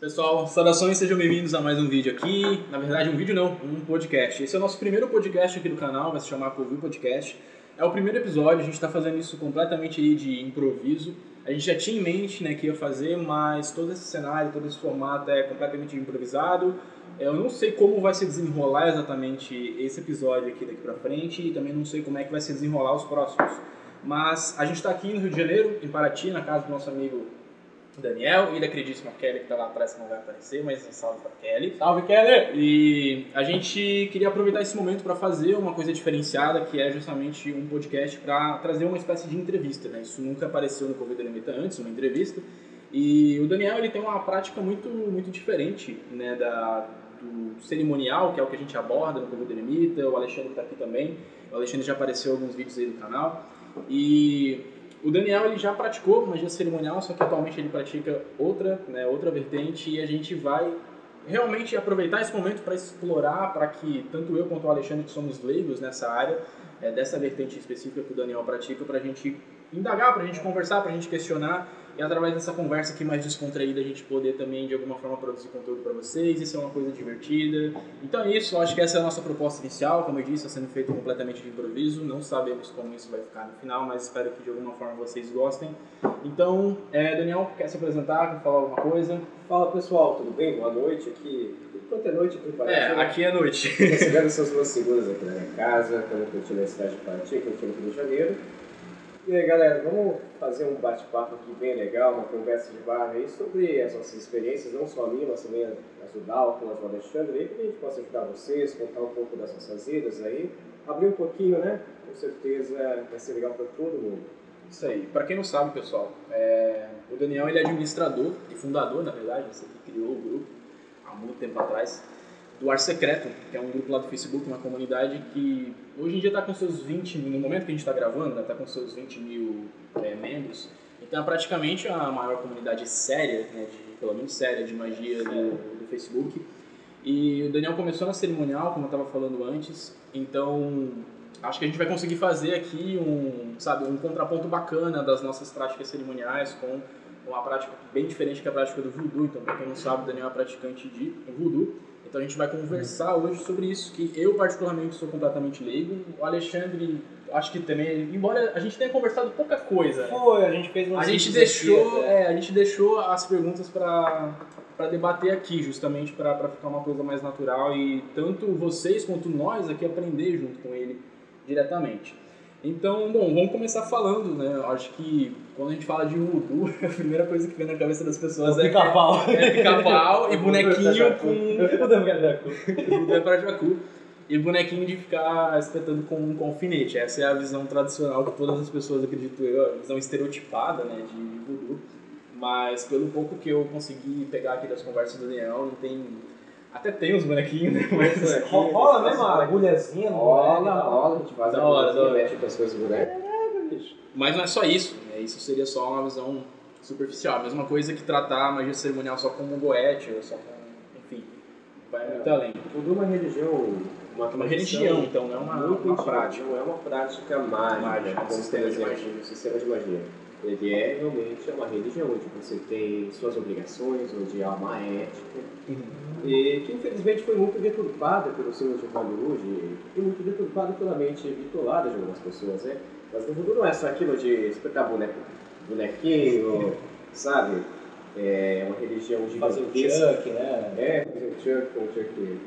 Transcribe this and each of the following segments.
Pessoal, saudações, sejam bem-vindos a mais um vídeo aqui. Na verdade, um vídeo não, um podcast. Esse é o nosso primeiro podcast aqui do canal, vai se chamar Covil Podcast. É o primeiro episódio, a gente está fazendo isso completamente aí de improviso. A gente já tinha em mente né, que ia fazer, mas todo esse cenário, todo esse formato é completamente improvisado. Eu não sei como vai se desenrolar exatamente esse episódio aqui daqui pra frente e também não sei como é que vai se desenrolar os próximos. Mas a gente está aqui no Rio de Janeiro, em Paraty, na casa do nosso amigo Daniel e da queridíssima Kelly, que está lá atrás, que não vai aparecer, mas um salve para Kelly. Salve, Kelly! E a gente queria aproveitar esse momento para fazer uma coisa diferenciada, que é justamente um podcast para trazer uma espécie de entrevista. Né? Isso nunca apareceu no Covid Limita antes, uma entrevista. E o Daniel ele tem uma prática muito, muito diferente né, da, do cerimonial, que é o que a gente aborda no Covid Limita. O Alexandre está aqui também. O Alexandre já apareceu em alguns vídeos aí do canal. E o Daniel ele já praticou magia cerimonial, só que atualmente ele pratica outra, né, outra vertente e a gente vai realmente aproveitar esse momento para explorar, para que tanto eu quanto o Alexandre, que somos leigos nessa área, é, dessa vertente específica que o Daniel pratica, para a gente indagar, para a gente conversar, para a gente questionar e através dessa conversa aqui mais descontraída a gente poder também de alguma forma produzir conteúdo para vocês, isso é uma coisa divertida. Então é isso, eu acho que essa é a nossa proposta inicial, como eu disse, está sendo feito completamente de improviso, não sabemos como isso vai ficar no final, mas espero que de alguma forma vocês gostem. Então, é, Daniel, quer se apresentar, quer falar alguma coisa? Fala pessoal, tudo bem? Boa noite aqui. Enquanto é noite aqui É, aqui é noite. recebendo essas duas seguras aqui na minha casa, estamos curtindo a cidade de Paraty, curtindo o Rio de Janeiro. E aí galera, vamos fazer um bate-papo aqui bem legal, uma conversa de bar aí sobre as nossas experiências, não só a minha, mas também as do Dalton, as do Alexandre, aí, que a gente possa ajudar vocês, contar um pouco das nossas vidas aí, abrir um pouquinho, né? Com certeza vai ser legal para todo mundo. Isso aí. Para quem não sabe, pessoal, é, o Daniel ele é administrador e fundador, na verdade, você que criou o grupo há muito tempo atrás, do Ar Secreto, que é um grupo lá do Facebook, uma comunidade que hoje em dia está com seus 20 mil, no momento que a gente está gravando, está com seus 20 mil é, membros. Então é praticamente a maior comunidade séria, né, de, pelo menos séria, de magia do, do Facebook. E o Daniel começou na cerimonial, como eu estava falando antes, então acho que a gente vai conseguir fazer aqui um, sabe, um contraponto bacana das nossas práticas cerimoniais com uma prática bem diferente que a prática do voodoo. Então, para quem não sabe, o Daniel é praticante de voodoo. Então a gente vai conversar hoje sobre isso, que eu particularmente sou completamente leigo. O Alexandre, acho que também, embora a gente tenha conversado pouca coisa, né? Foi, a gente fez um a gente deixou, até. é, a gente deixou as perguntas para para debater aqui, justamente para ficar uma coisa mais natural e tanto vocês quanto nós aqui aprender junto com ele diretamente. Então, bom, vamos começar falando, né? Eu acho que quando a gente fala de voodoo, a primeira coisa que vem na cabeça das pessoas é Pica-pau. é pica-pau e bonequinho com voodoo é pra jacu e bonequinho de ficar espetando com, com alfinete. Essa é a visão tradicional que todas as pessoas, acredito eu, a visão estereotipada, né, de voodoo. Mas pelo pouco que eu consegui pegar aqui das conversas do Daniel, não tem... Até tem os bonequinhos, né? Mas... Ro- Rola mesmo a agulhazinha no Rola, boneco. rola, a gente faz Da a hora, da hora. mexe com as coisas do boneco. Mas não é só isso, né? Isso seria só uma visão superficial. A mesma coisa que tratar a magia cerimonial só como um goethe, ou só como... Enfim, vai muito além. É uma religião, uma, É uma religião, então, não é uma, muito uma prática. Não é uma prática mágica, Mágica, como sistema por de magia. um sistema de magia. Ele é realmente uma religião onde você tem suas obrigações, onde há uma ética, e que infelizmente foi muito deturpada pelos filmes de Hollywood e muito deturpada pela mente bitolada de algumas pessoas, né? Mas no voodoo não é só aquilo de espetar boneco, bonequinho, sabe? É uma religião Fazer o gigantesca. chuck, né? É, fazer um chuck, um chuck.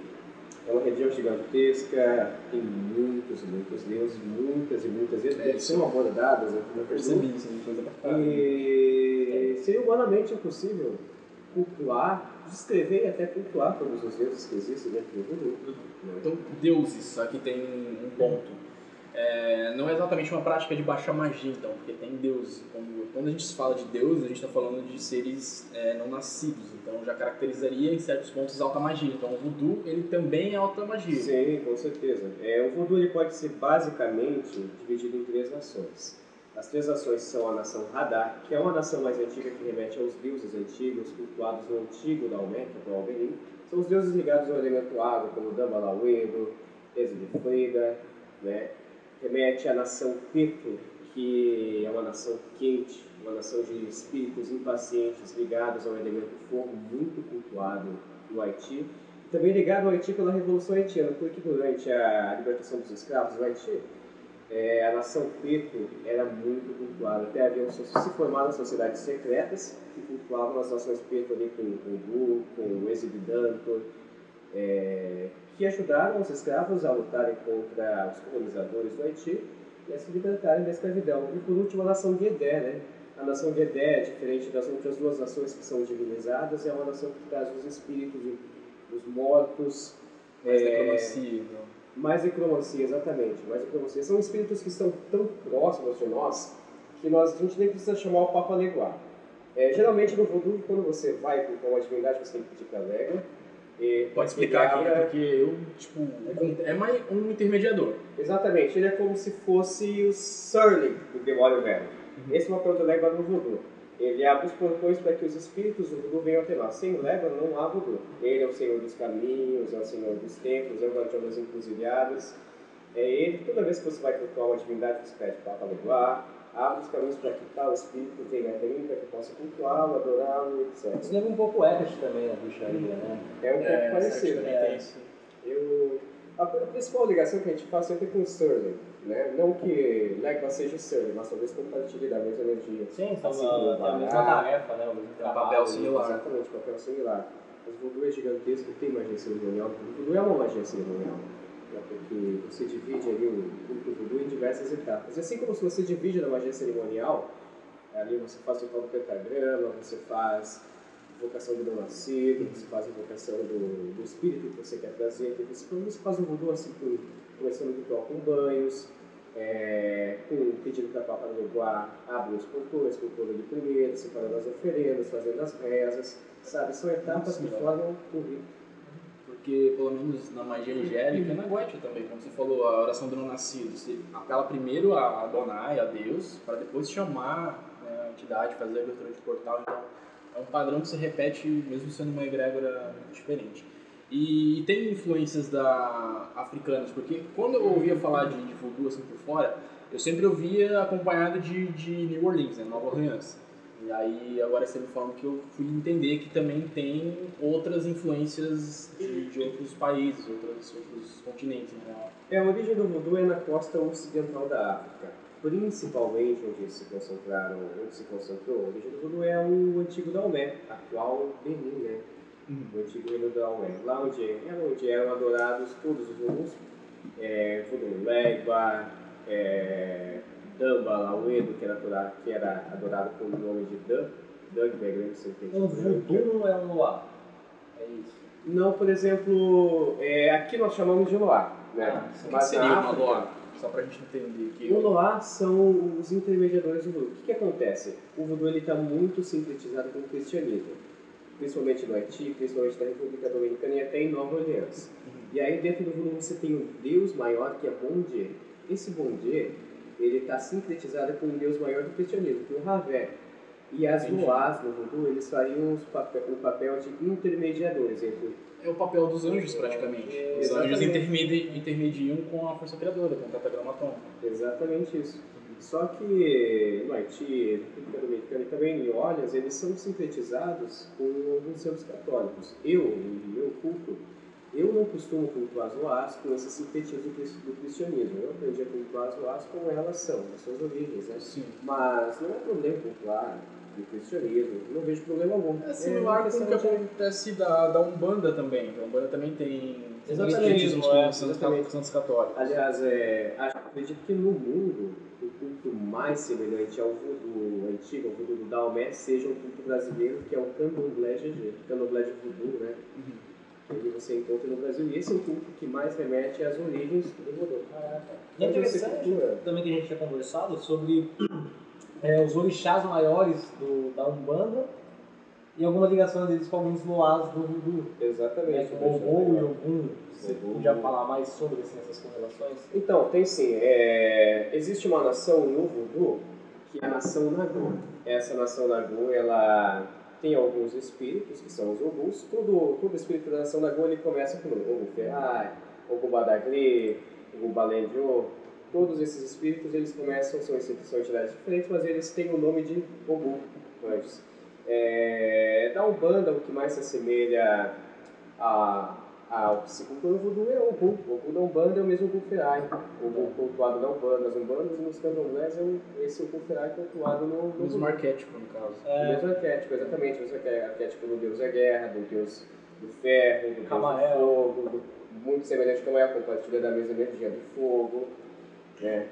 É uma religião gigantesca, tem muitos, muitos deuses, muitas e muitas vezes, É, são abordadas no Percebi isso, coisa pra caralho. E seria humanamente impossível cultuar, descrever e até cultuar todos os deuses que existem dentro do voodoo. né? Então, deuses, aqui tem um ponto. É, não é exatamente uma prática de baixa magia, então, porque tem deuses. Quando, quando a gente fala de deuses, a gente está falando de seres é, não nascidos, então já caracterizaria em certos pontos alta magia. Então, o voodoo, ele também é alta magia. Sim, com certeza. É, o voodoo ele pode ser basicamente dividido em três nações. As três nações são a nação Hadar, que é uma nação mais antiga que remete aos deuses antigos, cultuados no antigo Daomé, que é o Alberim. São os deuses ligados ao elemento água, como Dambalauedo, Exilifrida, né? Remete à nação Peto, que é uma nação quente, uma nação de espíritos impacientes ligados ao elemento fogo, muito cultuado no Haiti. Também ligado ao Haiti pela Revolução Haitiana, porque durante a libertação dos escravos no Haiti, é, a nação preto era muito cultuada. Até haviam se formaram sociedades secretas que cultuavam as nações preto ali com o Gu, com o Exibidanto, é, que ajudaram os escravos a lutarem contra os colonizadores do Haiti e a se libertarem da escravidão. E por último, a nação Guedé, né? A nação Guedé, diferente das outras duas nações que são divinizadas, é uma nação que traz os espíritos, os mortos. Mais é, necromancia, então. Mais necromancia, exatamente. Mais necromancia. São espíritos que estão tão próximos de nós que nós, a gente nem precisa chamar o Papa Leguar. É, geralmente no voodoo, quando você vai com uma divindade, você tem que pedir para a légua. E Pode explicar aqui, porque eu, tipo, é mais um intermediador. Exatamente, ele é como se fosse o Surly do Demônio Velho. Esse é do légua no voodoo. Ele abre os portões para que os espíritos do voodoo venham até nós. Sem légua não há voodoo. Ele é o senhor dos caminhos, é o senhor dos templos, é o guardião das encruzilhadas. É ele, toda vez que você vai cultuar uma divindade, você pede para levar, abre os caminhos para que tal espírito venha até mim, para que eu possa cultuá-lo, adorá-lo, etc. Isso lembra um pouco Eckhart também na bruxaria, né? É um pouco É, parecido. também é. Eu, a, a principal ligação que a gente faz sempre é com o Sterling, né? Não que Legba seja Sterling, mas talvez compartilhe da mesma energia. Sim, são Assim a, tem a mesma tarefa, né? O mesmo papel similar. Exatamente, papel similar. Mas o voodoo é gigantesco, tem magia cerimonial. O voodoo é uma magia cerimonial. né? Porque você divide ali o culto voodoo em diversas etapas. E assim como se você divide na magia cerimonial, ali você faz o tal do pentagrama, você faz invocação do nascido, você faz invocação do, do espírito que você quer trazer. Então, você, você faz o voodoo assim, com, começando o ritual com banhos, é, com pedido para Papa Leguar, abre os portões, cultura de primeiro, separando as oferendas, fazendo as rezas, sabe? São etapas que Sim. formam o rito. Porque, pelo menos na magia angélica, e na Goethe também, como você falou, a oração do não nascido, você apela primeiro a Adonai, a Deus, para depois chamar né, a entidade, fazer a abertura de portal. Então, é um padrão que se repete mesmo sendo uma egrégora diferente. E, tem influências da africanas, porque quando eu ouvia falar de, de voodoo assim por fora, eu sempre ouvia acompanhado de, de New Orleans, né, Nova Orleans. E aí, agora você me falando que eu fui entender que também tem outras influências de, de outros países, outros, outros continentes, real. É, a origem do voodoo é na costa ocidental da África. Principalmente onde se concentraram, onde se concentrou, a origem do voodoo é o antigo Daomé, atual Benin, né? O antigo do Daomé. Lá onde, é onde eram adorados todos os voodoos. É, voodoo Legba, é, Damba, Lauedo, que era adorado, que era adorado com o nome de Dan, Dugbear, não sei se Um voodoo é um luar. É isso. Não, por exemplo, é, aqui nós chamamos de Loá, né? Ah, que Mas seria uma loa? Só pra gente entender que... O Loá são os intermediadores do voodoo. O que, que acontece? O voodoo está muito sintetizado com o cristianismo, principalmente no Haiti, principalmente na República Dominicana e até em Nova Orleans. E aí dentro do voodoo você tem um Deus maior que é Bon Dieu. Esse Bon Dieu, ele está sincretizado com um Deus maior do cristianismo, que é o Ravé. E as. Loás no voodoo, eles fariam os papel, o papel de intermediadores entre É o papel dos anjos, praticamente. Os Exatamente. anjos intermedi intermediam com a força criadora, com o tetragramaton. Exatamente isso. Só que no Haiti, República Dominicana e também em Orleans, eles são sintetizados com alguns santos católicos. Eu, no meu culto, eu não costumo cultuar as loás com esse sintetismo do cris- do cristianismo. Eu aprendi a cultuar as loás como elas são, as suas origens, né? Sim. Mas não é problema cultuar do cristianismo, não vejo problema algum. É similar uma com o que acontece da, da Umbanda também. A Umbanda também tem Exatamente, com é, os santos, católicos. Aliás, é, acredito que no mundo o culto mais semelhante ao voodoo antigo, ao voodoo do Daomé, seja o culto brasileiro, que é o candomblé GG, candomblé de voodoo, né? Uhum. Que você encontra no Brasil. E esse é o culto que mais remete às origens do voodoo. E é interessante também que a gente tinha conversado sobre é, os orixás maiores do, da Umbanda e algumas ligações deles com alguns loás do. Né, Exatamente. como Ogum e Ogum. Você podia falar mais sobre assim, essas correlações? Então, tem sim. É, existe uma nação no voodoo que é a nação Nagô. Essa nação Nagô, ela tem alguns espíritos, que são os Oguns. Todo, todo espírito da nação Nagô, ele começa com Ogum Ferrai, Ogum Badagri, Ogum Balendio, todos esses espíritos eles começam, são, são entidades diferentes, mas eles têm o nome de Ogum, anjos. É, da Umbanda, o que mais se assemelha a, ao que se cultua no voodoo é o Ogum. O Ogum da Umbanda é o mesmo Ogum Ferai. O Ogum cultuado na Umbanda, nas Umbandas e nos candomblés é o, esse Ogum Ferai cultuado no, no O mesmo arquétipo, no caso. O É, mesmo arquétipo, exatamente. O mesmo arqué- arquétipo do deus da guerra, do deus do ferro, do deus Camael. do fogo, do, muito semelhante com Camael, compartilha da mesma energia do fogo. Né?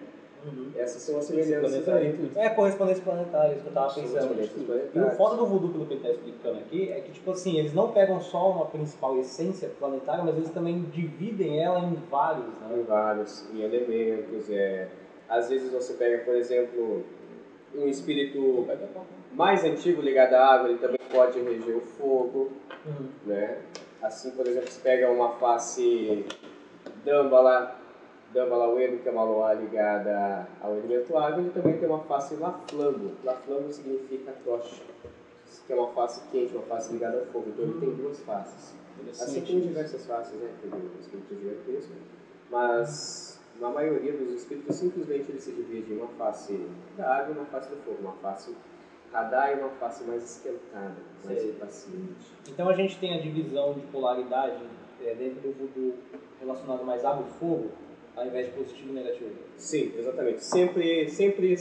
Uhum. Essas são as semelhanças aí. É correspondência planetária, isso que eu tava pensando. semelhanças E o foda do voodoo, pelo que ele tá explicando aqui, é que, tipo assim, eles não pegam só uma principal essência planetária, mas eles também dividem ela em vários, Em né? vários em elementos. É. Às vezes você pega, por exemplo, um espírito mais antigo ligado à água, ele também pode reger o fogo. Uhum. né? Assim, por exemplo, se pega uma face Dambala, Dambala Uedo, que é uma loa ligada ao elemento água, ele também tem uma face Laflambo. Laflambo significa tocha, que é uma face quente, uma face ligada ao fogo. Então ele tem duas faces. Assim como diversas faces, né? Tem um espírito gigantesco, mas na maioria dos espíritos simplesmente ele se divide em uma face da água e uma face do fogo, uma face radar e uma face mais esquentada, mais impaciente. Então a gente tem a divisão de polaridade é, dentro do voodoo relacionado mais água e fogo, ao invés de positivo e negativo. Sim, exatamente. Sempre, sempre,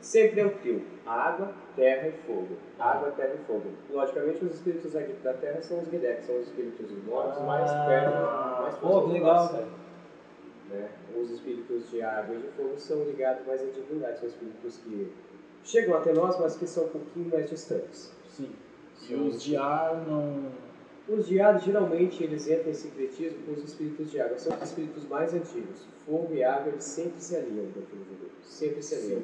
sempre é o trio. Água, terra e fogo. Água, terra e fogo. Logicamente, os espíritos aqui da terra são os Guidek, são os espíritos mortos mais perto, mais Ah, Pô, que legal, né? Os espíritos de água e de fogo são ligados mais à divindade, são espíritos que chegam até nós, mas que são um pouquinho mais distantes. Sim. E os de ar não. Os de ar, geralmente, eles entram em sincretismo com os espíritos de água. São os espíritos mais antigos. Fogo e água, eles sempre se alinham dentro do voodoo. Sempre se alinham.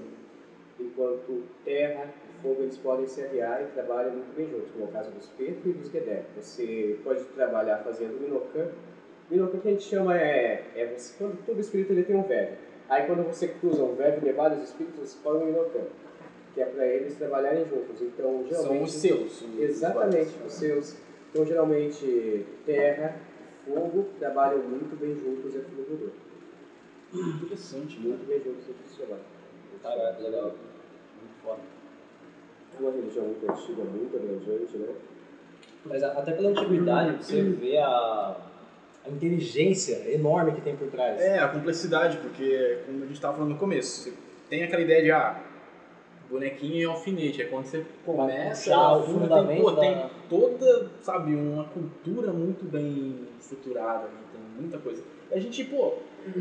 Enquanto terra e fogo, eles podem se aliar e trabalham muito bem juntos, como é o caso dos Petro e dos Gedek. Você pode trabalhar fazendo Minokan. Minokan que a gente chama é, é você, quando todo espírito ele tem um verbo. Aí quando você cruza um verbo de vários espíritos, você forma um Minokan. Que é para eles trabalharem juntos. Então, geralmente... São os seus. os- Exatamente, os seus. Então, geralmente, terra e fogo trabalham muito bem juntos dentro do voodoo. Interessante, né? Muito bem juntos dentro do trabalho. Caraca, legal. Muito foda. É uma religião muito antiga, muito abrangente, né? Mas até pela antiguidade, você vê a, a inteligência enorme que tem por trás. É, a complexidade, porque, como a gente estava falando no começo, você tem aquela ideia de, ah, bonequinho e alfinete. É quando você começa a o fundo, tem, pô, da- tem toda, sabe, uma cultura muito bem estruturada, né? tem muita coisa. A gente, pô,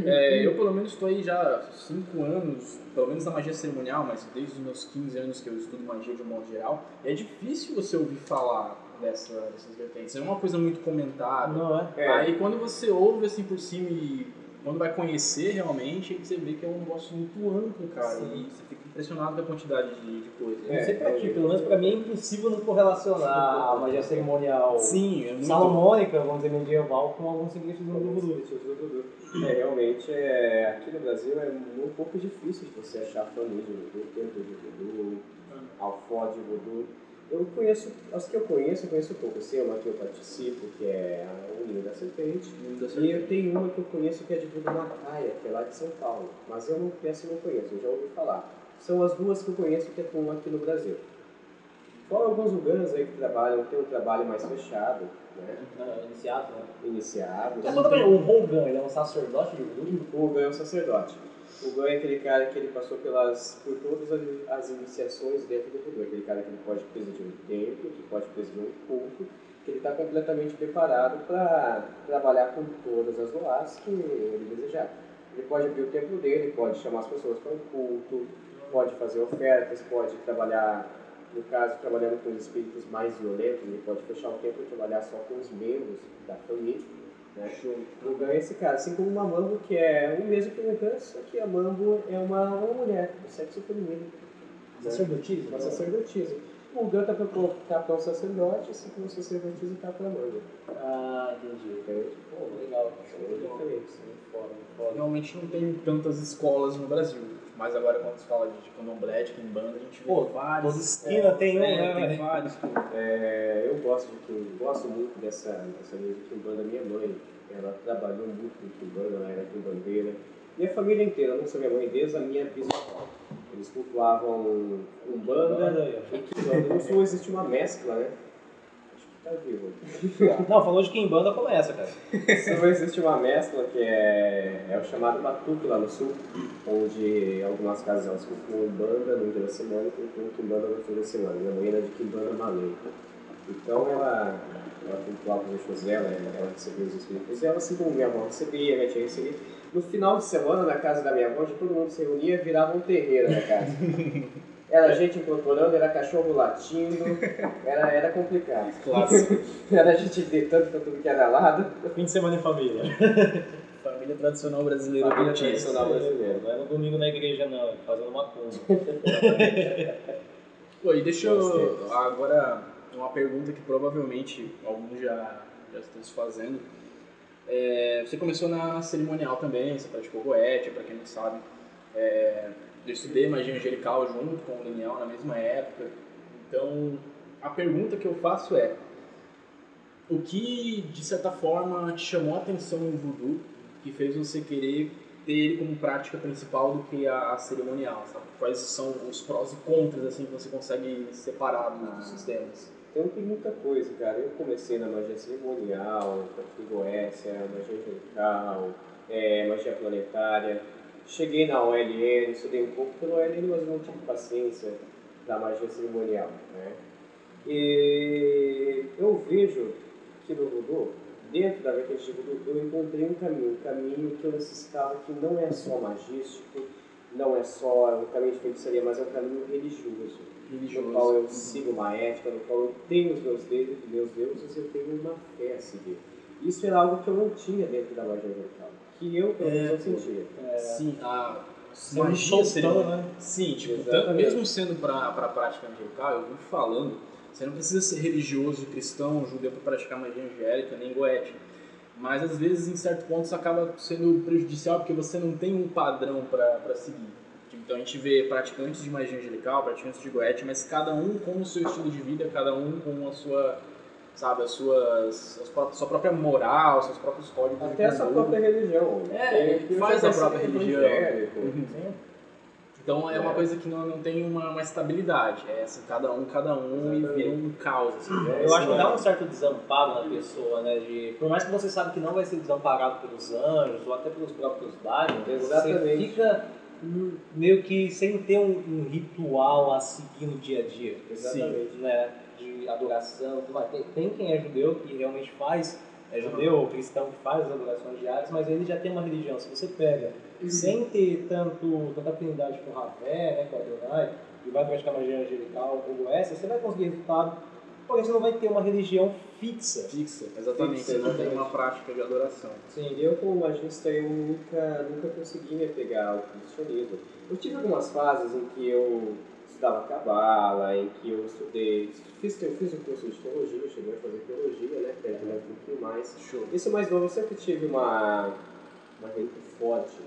é, eu pelo menos estou aí já há 5 anos, pelo menos na magia cerimonial, mas desde os meus 15 anos que eu estudo magia de um modo geral, e é difícil você ouvir falar dessa, dessas vertentes. É uma coisa muito comentada. Não é? É, Aí quando você ouve assim por cima e quando vai conhecer realmente, você vê que é um negócio muito amplo, cara. Sim. E você fica impressionado com a quantidade de, de coisas. Não É, sei pra ti, é. pelo menos pra mim é impossível não correlacionar a magia cerimonial Sim, é muito. salomônica, vamos dizer, medieval, com alguns significados do voodoo. do. É, realmente, é, aqui no Brasil é um pouco difícil de você achar família de voodoo, de voodoo, alfó de voodoo. Eu conheço, as que eu conheço, eu conheço pouco. Eu sei uma que eu participo, que é a Unida da Serpente. E eu tenho uma que eu conheço que é de Voodoo Macaia, que é lá de São Paulo. Mas eu não, essa eu não conheço, eu já ouvi falar. São as duas que eu conheço que atuam aqui no Brasil. Fora alguns lugares aí que trabalham, tem um trabalho mais fechado, né? Ah, Iniciado, né? Iniciados. Então, o Hogan, ele é um sacerdote de voodoo? O Gan é um sacerdote. O Gan é aquele cara que ele passou pelas, por todas as, iniciações dentro do voodoo. Aquele cara que ele pode presidir um templo, que pode presidir um culto, que ele está completamente preparado para trabalhar com todas as loas que ele desejar. Ele pode abrir o templo dele, pode chamar as pessoas para um culto, pode fazer ofertas, pode trabalhar, no caso, trabalhando com os espíritos mais violentos, ele pode fechar o templo e trabalhar só com os membros da família. Né? O Gan é esse cara, assim como uma Mambo, que é o mesmo que o Gan, só que a Mambo é uma, uma mulher, do sexo feminino. né? Sacerdotismo? Uma sacerdotisa. O Gan tá para tá um sacerdote, assim como o sacerdotisa tá para a Mambo. Ah, entendi. Entende? Pô, legal. Diferentes. Foda, foda. Realmente não tem tantas escolas no Brasil. Mas agora quando se fala de candomblé, de quimbanda, a gente vê Pô, vários. toda esquina tem um, é, né, Tem vários. É, eu gosto de Kim, gosto muito dessa, dessa linha de Kimbanda. Minha mãe, ela trabalhou muito com Kimbanda, ela era Kimbandeira. Minha família inteira, não só minha mãe, desde a minha bisavó. Eles cultuavam Umbanda e Kimbanda. No sul existe uma mescla, né? Acho que tá vivo. Não, falou de Kimbanda, começa, cara. Sul existe uma mescla que é, é o chamado Batuque lá no sul, onde algumas casas elas cultuam Umbanda no dia da semana e cultuam Kimbanda no fim da semana. Minha mãe era de Kimbanda Malay. Então ela, ela cultuava os Exus dela, ela recebia os espíritos dela, assim como minha avó recebia, minha tia recebia. No final de semana, na casa da minha avó, todo mundo se reunia e virava um terreiro na casa. Era gente incorporando, era cachorro latindo, era, era complicado. Clássico. Era gente gritando pra tudo que era lado. Fim de semana em família. Família tradicional brasileira Família tradicional brasileira. Não é no domingo na igreja, não, é fazendo macumba. Pô, e deixa eu agora uma pergunta que provavelmente alguns já, já estão se fazendo. É, você começou na cerimonial também, você praticou goethe, para quem não sabe. É, eu estudei magia angelical junto com o Daniel na mesma época. Então, a pergunta que eu faço é: o que de certa forma te chamou a atenção no voodoo que fez você querer ter ele como prática principal do que a, a cerimonial, sabe? Quais são os prós e contras assim que você consegue separar dos, dos sistemas? Então tem muita coisa, cara. Eu comecei na magia cerimonial, pratiquei goécia, magia angelical, é, magia planetária. Cheguei na OLN, estudei um pouco pela OLN, mas não tive paciência da magia cerimonial, né? E eu vejo que no voodoo, dentro da vertente de voodoo, eu encontrei um caminho, um caminho que eu necessitava que não é só magístico, não é só um caminho de feitiçaria, mas é um caminho religioso no qual eu sigo uma ética, no qual eu tenho os meus deuses, meus deuses eu tenho uma fé a seguir. Isso era algo que eu não tinha dentro da magia angelical, que eu, pelo menos, É, não sentia. Sim, a magia cerimonial. né? Sim, tipo, tanto- mesmo sendo para a prática angelical, eu vim falando, você não precisa ser religioso, cristão, judeu para praticar magia angélica, nem goethe. Mas às vezes, em certo ponto, isso acaba sendo prejudicial porque você não tem um padrão para seguir. Então a gente vê praticantes de magia angelical, praticantes de goethe, mas cada um com o seu estilo de vida, cada um com a sua, sabe, as suas, as pró- sua própria moral, seus próprios códigos Até a sua própria religião. É, Tem- faz a própria religião. Uhum. Então é uma É. coisa que não, não tem uma, uma estabilidade. É assim, cada um, cada um e Exatamente. vira um caos. Assim, né? Eu acho que dá é- um certo desamparo na pessoa, né? De, por mais que você sabe que não vai ser desamparado pelos anjos ou até pelos próprios Dharmas, você Exatamente. fica meio que sem ter um, um ritual a seguir no dia a dia. Exatamente. Né? De adoração, tudo mais. Tem, tem quem é judeu que realmente faz, é judeu ou cristão que faz as adorações diárias, mas ele já tem uma religião. Se você pega sem ter tanto, tanta afinidade com o Ravé, né, com Adonai, e vai praticar magia angelical ou essa, você vai conseguir resultado, porém você não vai ter uma religião fixa. Fixa, exatamente. Fixa, Você não tem exatamente. uma prática de adoração. Sim, eu como magista eu nunca, nunca consegui me apegar ao cristianismo. Eu tive algumas fases em que eu estudava cabala, em que eu estudei, fiz, eu fiz um curso de teologia, eu cheguei a fazer teologia, né, entender um pouquinho mais. Show. Isso mais novo, eu sempre tive uma, uma rede forte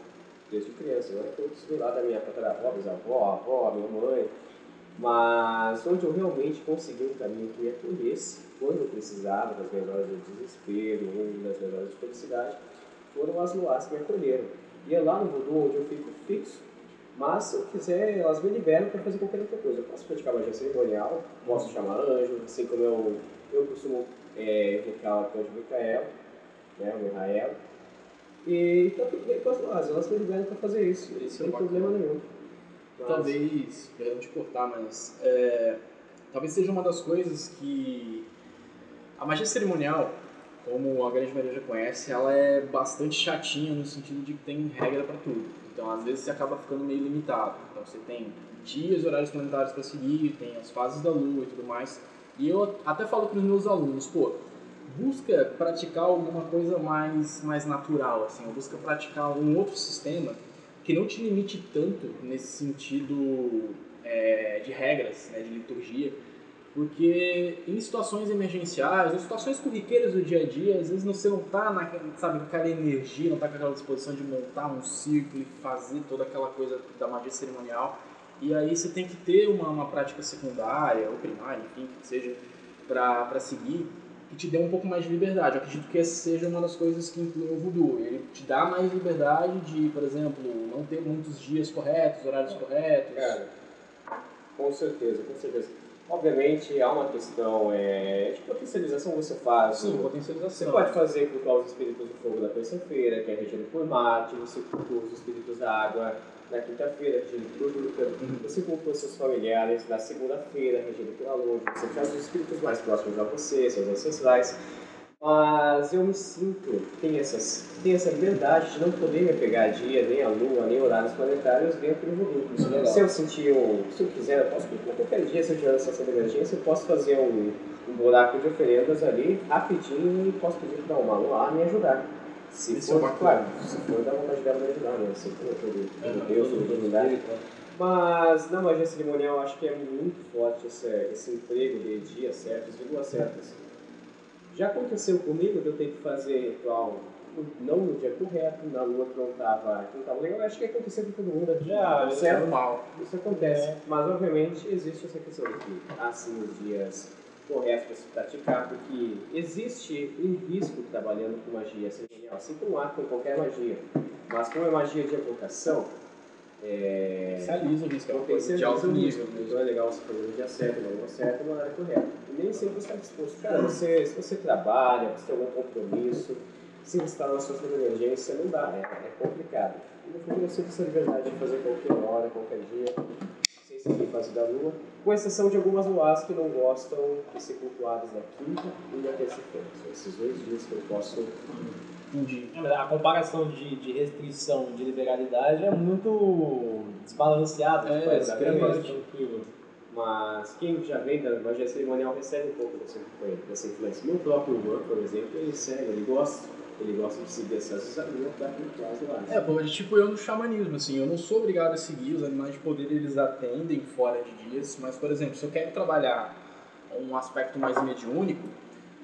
desde criança, né? Eu estudei lá da minha tataravó, bisavó, avó, minha mãe, mas onde eu realmente consegui um caminho que me acolhesse quando eu precisava, das minhas horas de desespero, das minhas horas de felicidade, foram as luas que me acolheram. E é lá no voodoo onde eu fico fixo, mas se eu quiser, elas me liberam para fazer qualquer outra coisa. Eu posso praticar magia cerimonial, posso chamar anjo, assim como eu, eu costumo é, invocar o anjo Micael, né, o Israel. E tá tudo bem com as luas, elas me liberam para fazer isso, Isso sem é problema nenhum. Mas- Talvez, perdão de cortar, mas é, talvez seja uma das coisas que a magia cerimonial, como a grande maioria já conhece, ela é bastante chatinha no sentido de que tem regra para tudo. Então, às vezes, você acaba ficando meio limitado. Então, você tem dias, horários planetários para seguir, tem as fases da lua e tudo mais. E eu até falo para os meus alunos, pô, busca praticar alguma coisa mais, mais natural, assim, busca praticar um outro sistema que não te limite tanto nesse sentido é, de regras, né, de liturgia, porque em situações emergenciais, em situações corriqueiras do dia a dia, às vezes você não tá na, sabe, com aquela energia, não tá com aquela disposição de montar um círculo e fazer toda aquela coisa da magia cerimonial, e aí você tem que ter uma, uma prática secundária ou primária, enfim, que seja, para seguir, que te dê um pouco mais de liberdade. Eu acredito que essa seja uma das coisas que inclui o voodoo. Ele te dá mais liberdade de, por exemplo, não ter muitos dias corretos, horários corretos. Cara, com certeza, com certeza. Obviamente há uma questão é, de potencialização que você faz. Sim, Você potencialização. pode fazer cultuar os espíritos do fogo da terça-feira, que é regido por Marte, você cultua os espíritos da água na quinta-feira, regido por Júpiter, você cultua seus familiares na segunda-feira, regido pela Lua, você traz os espíritos mais próximos a você, seus ancestrais. Mas eu me sinto, tem, essas, tem essa liberdade de não poder me pegar a dia, nem a lua, nem horários planetários dentro do volume. É. Se eu sentir um, se eu quiser, eu posso cultuar qualquer dia, se eu tiver uma sensação de emergência, eu posso fazer um, um buraco de oferendas ali, rapidinho, e posso pedir para uma lua me ajudar. Se Isso é for, bacana. claro, se for da vontade dela me ajudar, né? Se for todo, todo Deus, toda divindade. Mas na magia cerimonial eu acho que é muito forte esse, esse emprego de dias certos, de luas certas. Já aconteceu comigo de eu ter que fazer ritual não no dia correto, na lua que não estava. Eu acho que aconteceu com todo mundo. Já, Isso é certo? normal. Isso acontece. É. Mas obviamente existe essa questão de que há sim os dias corretos para se praticar, porque existe um risco trabalhando com magia cerimonial, assim como há com qualquer magia. Mas como é magia de evocação, é, Potencializa o risco, é uma coisa de alto nível. Então é legal você fazer no dia certo, na hora certa, na hora correta. E nem sempre você está disposto. Cara, você, se você trabalha, você tem algum compromisso, se você está numa situação de emergência, não dá, é, é complicado. E no fundo eu sinto essa liberdade de fazer qualquer hora, qualquer dia, sem seguir fase da lua, com exceção de algumas luas que não gostam de ser cultuadas na quinta e na terça-feira. São esses dois dias que eu posso. Entendi. A comparação de, de restrição de liberalidade é muito desbalanceada. É, tipo, mais tranquilo. Mas quem já vem da magia cerimonial recebe um pouco dessa influência. Dessa influência. Meu próprio Luan, por exemplo, ele segue, ele gosta. Ele gosta de seguir essas cultuar as luas. É, pô, é tipo eu no xamanismo, assim, eu não sou obrigado a seguir, os animais de poder eles atendem fora de dias, mas, por exemplo, se eu quero trabalhar um aspecto mais mediúnico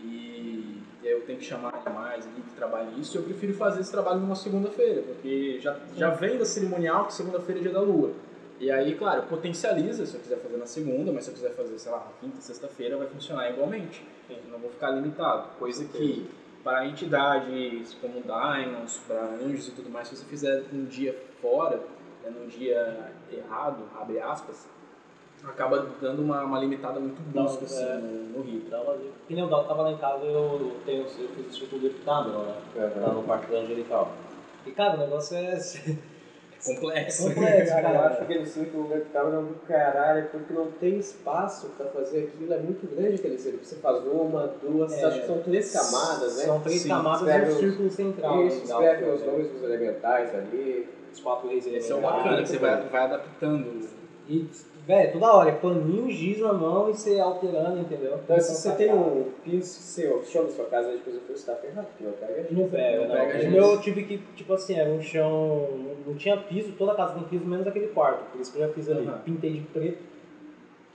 e eu tenho que chamar animais ali que trabalhem isso, eu prefiro fazer esse trabalho numa segunda-feira, porque já, já vem da cerimonial que segunda-feira é dia da lua. E aí, claro, potencializa se eu quiser fazer na segunda, mas se eu quiser fazer, sei lá, na quinta, sexta-feira, vai funcionar igualmente. Eu não vou ficar limitado. Coisa que para entidades como Diamonds, para anjos e tudo mais, se você fizer um dia fora, né, num dia errado, abre aspas, acaba dando uma, uma limitada muito brusca assim, é. no, no rito. Dá uma dica. Que nem o Dalton tava lá em casa, eu, tenho, eu fiz o Instituto do Epitámero, né? Aham. Lá no Parque da Angelical. E cara, o negócio é. Complexo. complexo, Cara, eu acho aquele círculo vertical não do caralho, porque não tem espaço pra fazer aquilo, é muito grande aquele círculo. Você faz uma, duas, É. acho que são três camadas, né? São três Sim, camadas escreve e um círculo central. Isso, né, escreve Dalton, os né? nomes dos elementais ali. Os quatro reis Esse é bacana, que você vai, vai adaptando. E, velho, toda hora, é paninho, giz na mão e você alterando, entendeu? Então, se você tem um piso seu, chão da sua casa, depois eu fui estar ferrado, porque não pega Não pega, Não não. pega, o gente. meu eu tive que, tipo assim, era um chão. Não tinha piso, toda casa tem piso, menos aquele quarto. Por isso que eu já fiz ali. Aham. Pintei de preto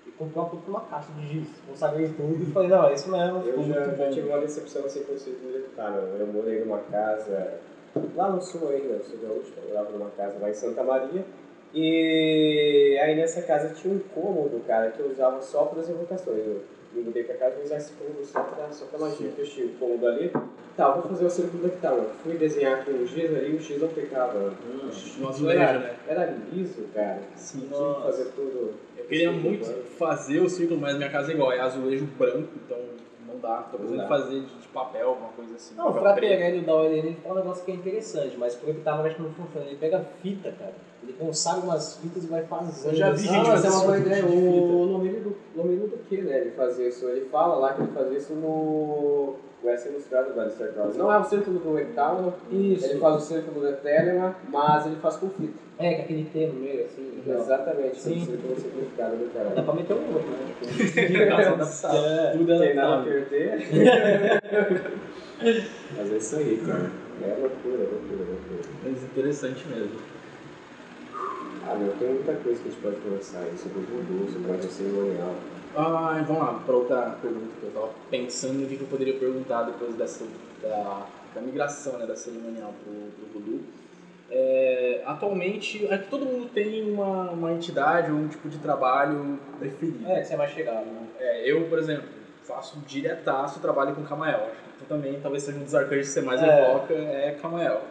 e comprei uma puta uma caixa de giz. Consagrei tudo e falei, não, é isso mesmo. Eu já, já tive uma decepção assim com o círculo vertical. Eu morei numa casa lá no sul ainda, eu sou gaúcho, eu morava numa casa lá em Santa Maria. E aí nessa casa tinha um cômodo, cara, que eu usava só para as evocações. Eu me mudei pra casa e usar esse cômodo só pra, só pra magia. Fechei o cômodo ali. Tá, vou fazer o círculo vertical. Eu fui desenhar com o giz ali o giz não ficava. Hum, no azulejo, era, né? Era liso, cara. Sim. Tive que fazer tudo. Eu queria muito fazer o círculo, mas minha casa é igual, é azulejo branco, então Não precisando dá. fazer de, de papel, alguma coisa assim. Não, o. Fraterelli da OLN ele fala um negócio que é interessante, mas pro Epitámero acho que não funciona. Ele pega fita, cara. Ele consagra umas fitas e vai fazendo. Eu já vi gente Ah, mas é fazer uma boa ideia. tipo de fita. O Lomiro do, Lomiro do que, né? Ele faz isso. Ele fala lá que ele faz isso no West Ilustrado do Alistair Cross. Não é o círculo do Hectálamo, Isso. ele faz o círculo da Telema, mas ele faz com fita. É, com aquele T no meio, assim. legal. Exatamente, Sim. o círculo simplificado do Dá cara. pra meter um outro, né? Tipo, é, tudo Tem nada a perder. mas é isso aí, cara. É loucura, loucura, loucura. Mas interessante mesmo. Ah, meu, tem muita coisa que a gente pode conversar aí sobre o voodoo, sobre a cerimonial. Ah, vamos lá, para outra pergunta que eu estava pensando o que que eu poderia perguntar depois dessa, da, da migração né, da cerimonial para o voodoo. É, atualmente, aqui todo mundo tem uma, uma entidade ou um tipo de trabalho preferido. É, que você vai chegar, né? É, eu, por exemplo, faço diretaço trabalho com Camael. Acho que tu também talvez seja um dos arcanjos que você mais É. evoca, é Camael.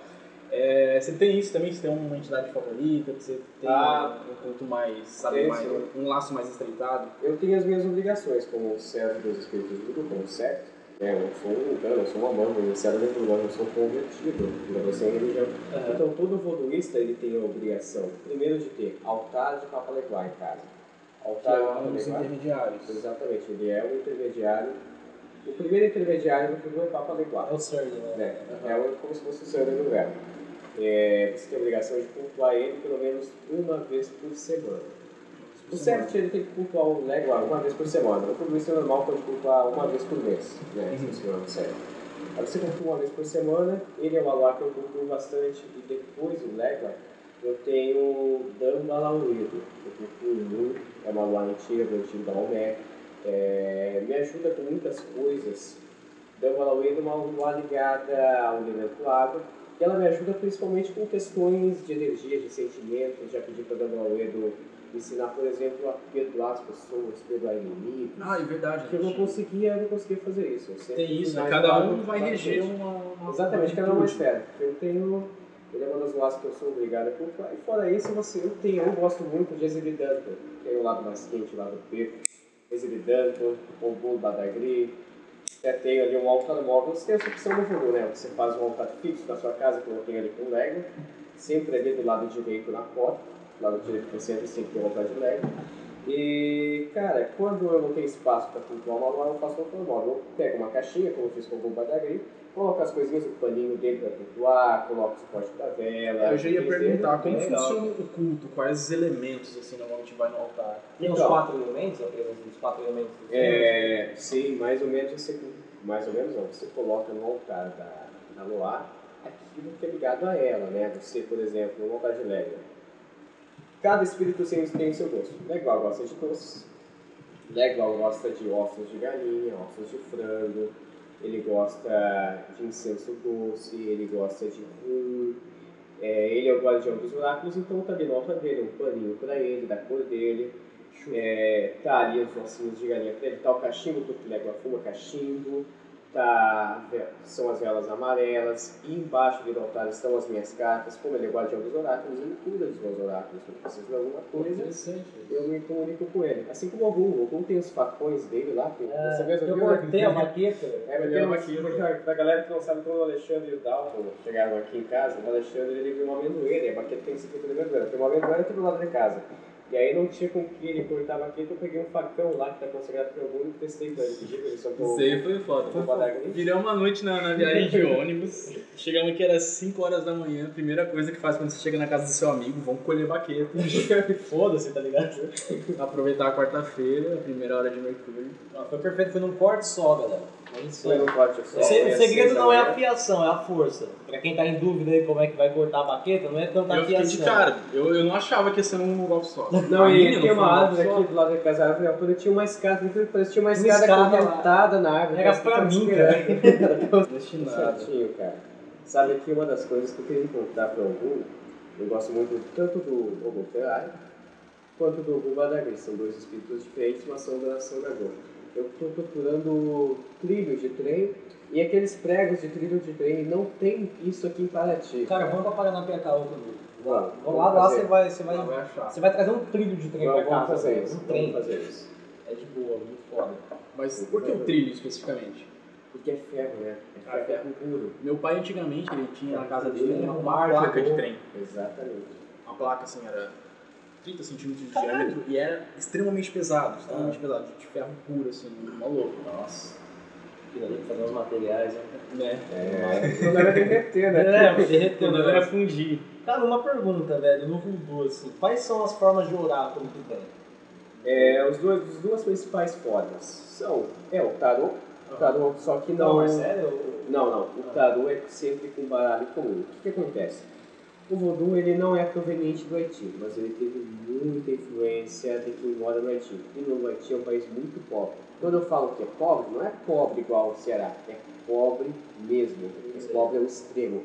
É, você tem isso também? Você tem uma entidade favorita? Você tem Ah, um culto mais, sabe, mais um laço mais estreitado? Eu tenho as minhas obrigações como servo dos Espíritos do Grupo, como certo. É, eu sou um engano, eu sou uma mão, eu servo dentro do eu sou convertido, eu sem religião. Aham. Então todo voduísta ele tem a obrigação, primeiro de ter altar de Papa Leguá em casa. Que Altar de é Papa um dos Leguá. intermediários. Exatamente, ele é um intermediário. O primeiro intermediário futuro é Papa Leguá. É o Surge, né? É, é um- como se fosse o Senhor do Verbo. É, você tem a obrigação de cultuar ele pelo menos uma vez por semana. O certo ele tem que cultuar o Leguá uma vez por semana. O futbolista normal pode cultuar uma vez por mês, né? Se você não certo. Aí você cultua uma vez por semana, ele é o Aluá que eu cultuo bastante, e depois o Leguá eu tenho o Dambalauído, eu cultuo muito, é uma Aluá antiga, do antigo da Almé. É, me ajuda com muitas coisas. Dambalauído é uma Aluá ligada ao elemento água, e ela me ajuda principalmente com questões de energia, de sentimentos. Já pedi para Dambalauído ensinar, por exemplo, a perdoar as pessoas, perdoar inimigos. Ah, é verdade. que eu não conseguia, eu não conseguia fazer isso. Tem isso, né? Cada um vai reger uma, uma Exatamente, cada um uma virtude. esfera. Eu tenho. Ele é uma das laços que eu sou obrigado a cultuar. E fora isso, você, eu tenho, eu gosto muito de Exilidanto, que é o lado mais quente, o lado preto. Exilidanto, Ogul Badagri. Até tenho ali um altar móvel. Você tem essa opção no voodoo, né? Você faz um altar fixo na sua casa, que eu tenho ali com Lego. Sempre ali do lado direito na porta. Do lado direito você entra, sempre tem um altar de Lego. E, cara, quando eu não tenho espaço para cultuar uma manual, eu faço um altar móvel. Eu pego uma caixinha, como eu fiz com o Ogul Badagri, coloco as coisinhas, o paninho dentro para cultuar, coloco o suporte da vela. Eu já ia perguntar como legal. funciona o culto, quais os elementos assim normalmente vai no altar. Tem os Então. quatro elementos, apenas os quatro elementos? É, sim, mais ou menos você, mais ou menos não, você coloca no altar da, da Loa aquilo que é ligado a ela, né? Você, por exemplo, no altar de Lega. Cada espírito tem, tem o seu gosto. Legal gosta de doces. Legal gosta de ossos de galinha, ossos de frango. Ele gosta de incenso doce, ele gosta de rum. É, ele é o guardião dos oráculos, então tá ali no altar dele um paninho pra ele, da cor dele. É, tá ali os ossinhos de galinha pra ele, tá o cachimbo, porque ele fuma cachimbo, tá, são as velas amarelas, e embaixo do altar estão as minhas cartas, como ele é guardião dos oráculos, ele cuida dos meus oráculos, quando preciso de alguma coisa, eu me comunico com ele. Assim como o Ogum, o Ogum tem os facões dele lá, que você É, mesmo eu viu, né? cortei a maqueta. É, mas tem uma pra, pra galera que não sabe, quando o Alexandre e o Dalton chegaram aqui em casa, o Alexandre ele viu uma amendoeira, a maqueta tem esse tipo de amendoeira, tem uma amendoeira aqui do lado de casa. E aí não tinha com que ele cortar a maqueta, eu peguei um facão lá que tá consagrado pro Ogum e testei pra ele, pedi pra ele só pro Isso aí foi foda. Badagri. Virou uma noite na, na viagem de ônibus. Chegamos aqui, era 5 horas da manhã. Primeira coisa que faz quando você chega na casa do seu amigo, vamos colher baqueta. Foda-se, tá ligado? Aproveitar a quarta-feira, a primeira hora de Mercúrio. Não, foi perfeito, foi num corte só, galera. Foi Foi no corte só. O foi às segredo da não é a manhã. afiação, é a força. Pra quem tá em dúvida aí como é que vai cortar a baqueta, não é tanta Eu fiquei afiação. de cara, eu, eu não achava que ia ser um golpe só. Não, e foi uma um árvore aqui do lado da casa, a árvore altura tinha uma escada, então parece que tinha uma escada correntada na árvore. Era que pra mim, esperando. Destinado. Certinho, cara. Sabe que uma das coisas que eu queria contar para algum, eu gosto muito tanto do Ogum Ferrari quanto do Ogum Badagri. São dois espíritos diferentes, mas são da nação da Gol. Eu estou procurando trilho de trem e aqueles pregos de trilho de trem não tem isso aqui em Paraty. Cara, vamos pra Paranapiacá outro. Vamos, Vamos lá, lá você vai, você vai, Não vai achar. você vai trazer um trilho de trem Vamos, pra cá. vamos fazer isso. Um Vamos trem. fazer isso. É de boa, muito foda. Mas por que o trilho especificamente? Porque é ferro, né? É Ah, ferro puro. Meu pai antigamente, ele tinha na casa dele Tem uma, um placa de de trem. Exatamente. Uma placa assim era 30 centímetros de diâmetro e era extremamente pesado, extremamente pesado, de ferro puro, assim, maluco. Nossa. Pra fazer uns materiais, né? Né? É, não deve derreter, né? É, derreteu, Quando né? vai fundir. Cara, uma pergunta, velho, no voodoo, assim, quais são as formas de oráculo que tem? É, os dois, as duas principais formas são é o tarô, o tarô só que não, Não, é sério? não, não, o tarô é sempre com baralho comum. O que, que acontece? O voodoo ele não é proveniente do Haiti, mas ele teve muita influência de quem mora no Haiti. E no Haiti é um país muito pobre. Quando eu falo que é pobre, não é pobre igual ao Ceará, é pobre mesmo. Esse pobre é o extremo.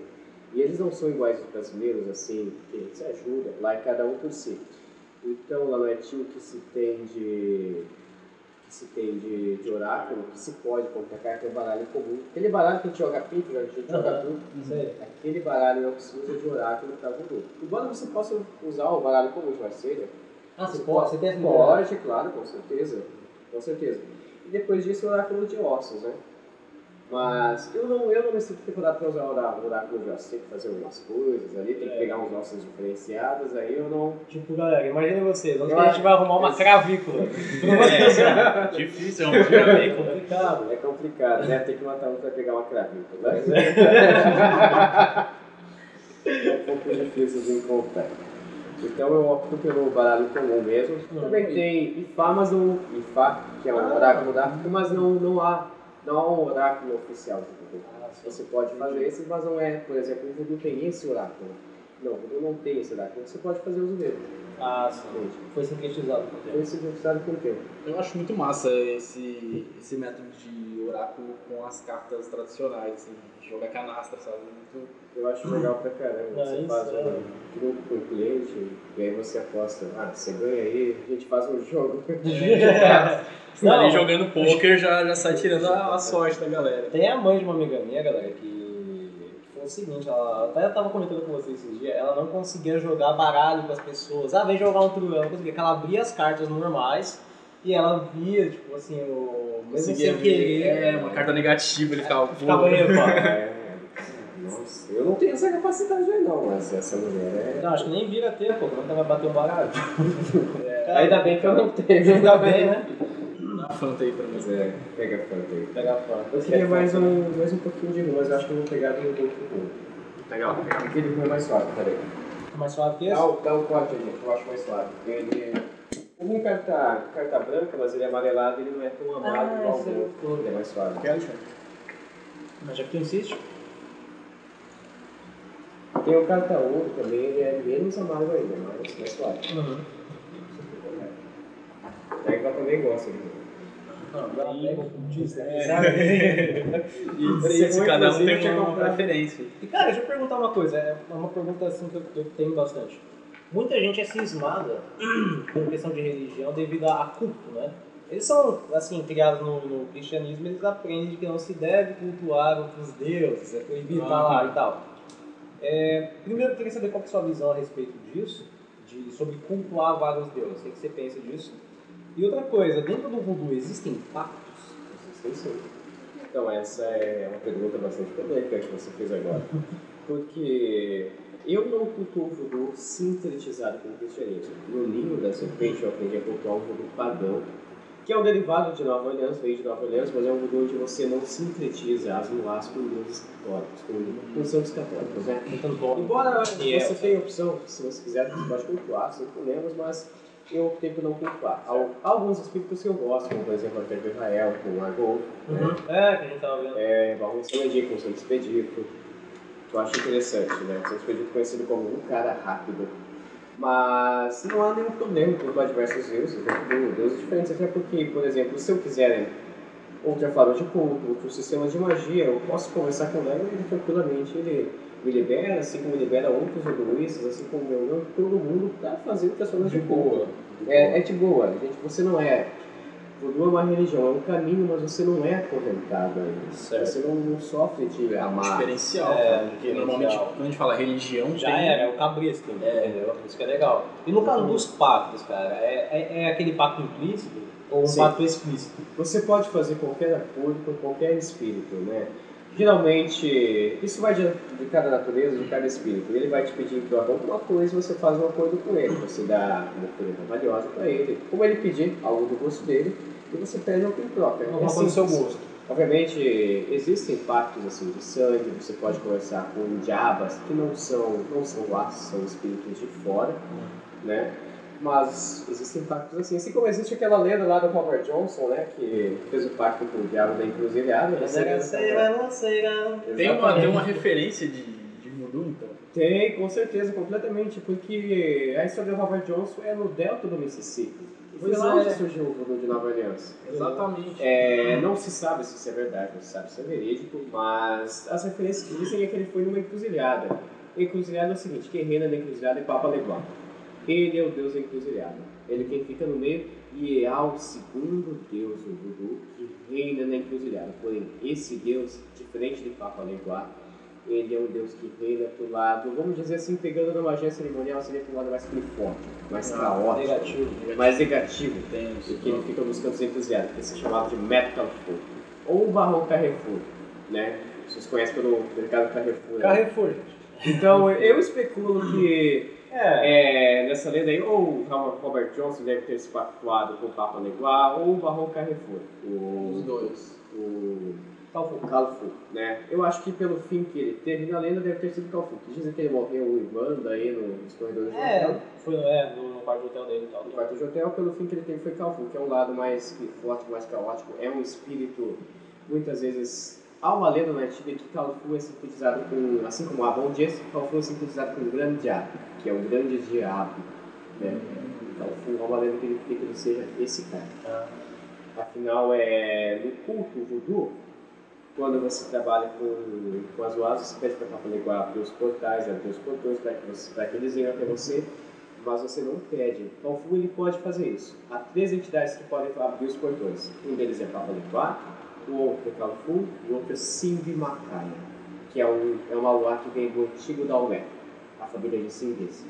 E eles não são iguais aos brasileiros, assim, que se ajuda, lá é cada um por si. Então, lá no Haiti, o que se tem de que se tem de, de oráculo, que se pode comprar carta é um baralho comum. Aquele baralho que a gente joga pinto, a gente joga tudo. Aí. Aquele baralho é o que se usa de oráculo para voodoo. Embora você possa usar o baralho comum de Marselha, Ah, você pode? Você tem essa? Pode, claro, com certeza. Com certeza. E depois disso o oráculo de ossos, né? Mas eu não, eu não me sinto preparado para usar o oráculo, de ossos. Tem que fazer algumas coisas ali, tem que É. pegar uns ossos diferenciados, aí eu não. Tipo, galera, imagine vocês, onde Eu que a gente vai arrumar uma cravícula? É, difícil, é um dia É bem complicado. É complicado, né? Tem que matar um para pegar uma cravícula. Né? é um pouco difícil de encontrar. Então eu opto pelo baralho comum mesmo. Hum. Também tem Ifá, mas não. Ifá, que é um Ah. oráculo da África, mas não, não, há, não há um oráculo oficial de. Ah, Você pode fazer esse, mas não é, por exemplo, o voodoo tem esse oráculo. Não, voodoo não tem esse oráculo. Você pode fazer uso dele. Ah, sim. Foi sintetizado o tempo. Foi sintetizado o tempo. Eu acho muito massa esse, esse método de oráculo com as cartas tradicionais, assim, jogar canastra, sabe? Muito... Eu acho legal pra caramba. Ah, Você faz é. um grupo com o cliente e aí você aposta. Ah, você ganha aí, a gente faz um jogo. Você tá ali Não. jogando poker, já, já sai tirando a, a sorte da galera. Tem a mãe de uma amiga minha, galera, que o seguinte, ela até tava comentando com vocês esses dias, ela não conseguia jogar baralho com as pessoas. Ah, vem jogar um truco, ela não conseguia, porque ela abria as cartas normais e ela via, tipo assim, o. Mesmo sem querer. É, uma carta negativa, ele ficava. Ficava aí. É, Nossa, eu não tenho essa capacidade aí não, mas essa mulher é. Não, acho que nem vira ter, pô, como é que ela vai bater um baralho? Ainda bem que eu não tenho. Ainda bem, né? Fanta aí pra mim. Mas é, pega a fanta aí. Pegar fora. Eu queria mais um, mais um pouquinho de rum, mas eu acho que eu vou pegar do do rum. Legal, legal. Aquele rum é mais suave, peraí. Mais suave que esse? Dá, o- dá o corte aí, gente, eu acho mais suave. Ele. O rum carta, carta branca, mas ele é amarelado, ele não é tão amargo Ah, igual o é gostoso. Ele é mais suave. Quer, Alexandre? Mas já que tu insiste. Tem o carta ouro também, ele é menos amargo ainda, mas mais suave. Uhum. A Eva também gosta de isso, cada um tem uma preferência. E cara, deixa eu perguntar uma coisa, é uma pergunta assim que eu, eu tenho bastante. Muita gente é cismada com questão de religião devido a, culto, né? Eles são, assim, criados no, no cristianismo, eles aprendem de que não se deve cultuar outros deuses, é proibido estar lá e tal. É, primeiro, eu queria saber qual que é a sua visão a respeito disso, de, sobre cultuar vários deuses, o que você pensa disso? E outra coisa, dentro do voodoo existem pactos? Sim, sim. Então, essa é uma pergunta bastante polêmica que você fez agora. Porque eu não cultuo o voodoo sintetizado com o cristianismo. No livro da serpente eu aprendi a cultuar um voodoo pagão, que é um derivado de Nova Aliança, veio de Nova Aliança, mas é um voodoo onde você não sintetiza as muás com deuses católicos, com, com santos católicos, né? Embora E é- você tenha opção, se você quiser, você pode cultuar, sem problemas, mas eu optei por não cultuar. Há alguns espíritos que eu gosto, como por exemplo a Terra de Israel, com o Argol, Uhum. É, que a gente tava vendo. é, com o Santo Expedito, que eu acho interessante, né? O Santo Expedito conhecido como um cara rápido. Mas não há nenhum problema em cultuar diversos deuses, né? deuses diferentes, até porque, por exemplo, se eu quiser outra forma de culto, outro sistema de magia, eu posso conversar com ela e ele tranquilamente ele me libera, assim como libera outros egoístas, assim como eu não, todo mundo para fazer outras formas de culto. É, é de boa, gente, você não é. Voodoo é uma religião, é um caminho, mas você não é acorrentado ainda. Certo. Você não, não sofre de É um amar. diferencial, É, cara. Porque normalmente, quando a gente fala religião, Já tem... era, é o cabresto, entendeu? Isso que é legal. E no caso dos pactos, cara, é, é, é aquele pacto implícito ou um Sim. pacto explícito? Você pode fazer qualquer acordo com qualquer espírito, né? Geralmente, isso vai de, de cada natureza, de cada espírito. Ele vai te pedir em troca alguma coisa e você faz um acordo com ele. Você dá uma coisa valiosa para ele. Como ele pedir algo do gosto dele, e você pede algo em troca. Alguma É coisa do seu gosto. Obviamente, existem pactos assim de sangue, você pode conversar com diabas que não são, não são lá, são espíritos de fora, né? Mas existem pactos assim, assim como existe aquela lenda lá do Robert Johnson, né? Que fez o pacto com o diabo da encruzilhada. né? Tem uma, tem uma referência de, de voodoo, então? Tem, com certeza, completamente, porque a história do Robert Johnson é no delta do Mississippi. Foi lá é. onde surgiu o voodoo de Nova Aliança. Exatamente. É, não se sabe se isso é verdade, não se sabe se é verídico, mas as referências que dizem é que ele foi numa encruzilhada. Encruzilhada é o seguinte, quem reina na encruzilhada é Papa Leguá. Ele é o deus da encruzilhada. Ele é quem fica no meio, e há o segundo Deus, o voodoo, que reina na encruzilhada. Porém, esse Deus, diferente de Papa Leguá, ele é um Deus que reina pro lado, vamos dizer assim, pegando na magia cerimonial, seria pro lado mais forte, mais caótico, Negativo. mais negativo, Tenso. e que ele fica buscando os entusiastas, que se chamava de Metal Food, ou o Barão Carrefour, né? Vocês conhecem pelo mercado Carrefour. né? Carrefour. Então, eu especulo que É. é, nessa lenda aí, ou o Robert Johnson deve ter se pactuado com o Papa Leguá, ou o Barão Carrefour, Os o, dois. o Calfur. Calfu, né? Eu acho que pelo fim que ele teve na lenda deve ter sido Calfu, que dizem que ele morreu em Wanda aí no- nos corredores do É, hotel. foi é, no, no quarto do hotel dele e tal. No quarto de hotel, pelo fim que ele teve foi Calfu, que é um lado mais forte, mais caótico, é um espírito, muitas vezes, há uma lenda na antiga que Calfu é simbolizado com, assim como Abon disse, Calfu é simbolizado com o grande diabo, que é o grande diabo, né? Calfu é uma lenda que ele que ele seja esse cara. Ah. Afinal, é, no culto voodoo, quando você trabalha com, com as oásis, você pede para a Papa Leguá abrir os portais, abrir os portões para que, você- pra que eles venham até você, mas você não pede. Calfu ele pode fazer isso. Há três entidades que podem abrir os portões. Um deles é Papa Leguá, o outro é Calfu e o outro é Simbi Macaia, que é, um, é uma luá que vem do antigo Daomé, de Simbis.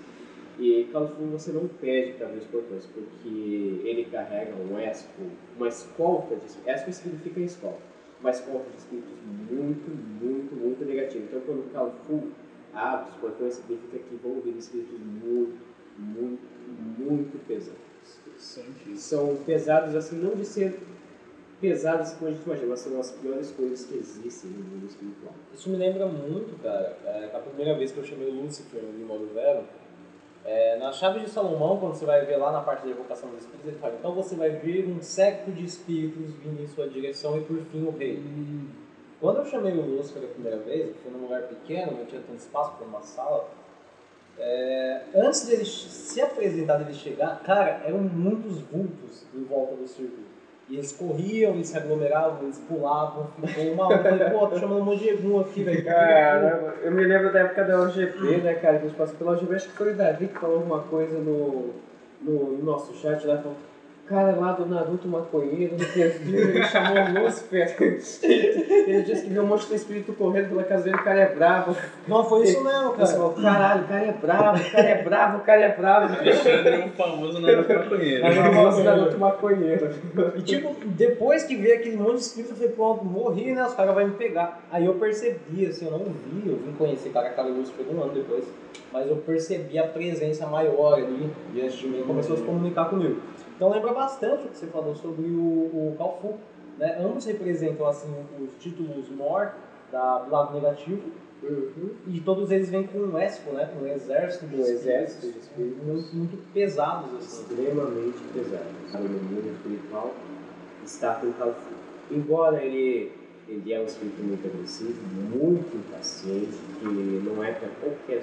E Calfu você não pede para abrir os portões, porque ele carrega um esco, uma escolta de Esco significa escolta, uma escolta de espíritos muito, muito, muito negativos. Então quando Calfu abre os portões, significa que vão vir espíritos muito, muito, muito pesados. São pesados assim, não de ser pesados como a gente imagina, mas são as piores coisas que existem no mundo espiritual. Isso me lembra muito, cara, é, a primeira vez que eu chamei o Lúcifer no modo Vero, é, na chave de Salomão, quando você vai ver lá na parte da evocação dos espíritos, ele fala, então você vai ver um século de espíritos vindo em sua direção e por fim o rei. Quando eu chamei o Lúcifer a primeira vez, eu fui num lugar pequeno, não tinha tanto espaço para uma sala, é, antes dele se apresentar, dele chegar, cara, eram muitos vultos em volta do círculo. E eles corriam, eles se aglomeravam, eles pulavam, ficou uma hora. Eu falei, pô, tô chamando um monte de egum aqui, velho. Cara, eu me lembro da época da OGP, né, cara, que a gente passou pela OGP, acho que foi o Davi que falou alguma coisa no, no, no nosso chat lá, falou, cara lá do Naruto maconheiro, no perfil, ele chamou o Lucifer. ele disse que viu um monte de espírito correndo pela casa dele, o cara é bravo. Não, foi isso mesmo, Você cara. falou, caralho, o cara é bravo, o cara é bravo, o cara é bravo. Alexandre é um famoso Naruto maconheiro. Aí eu mostro o Naruto maconheiro. E tipo, depois que veio aquele monte de espírito, eu falei, pronto, morri, né? Os caras vão me pegar. Aí eu percebi, assim, eu não vi, eu vim conhecer cara cara Lúcifer um ano depois, mas eu percebi a presença maior ali diante de mim começou a se comunicar comigo. Então lembra bastante o que você falou sobre o, o Calfu. Né? Ambos representam assim os títulos Mor da, do lado negativo Uhum. e todos eles vêm com um Espo, né? Um exército de Um exército de espíritos. muito, muito pesados assim. extremamente pesado. No mundo espiritual está com Calfu. Embora ele, ele é um espírito muito agressivo, muito impaciente, que não é para qualquer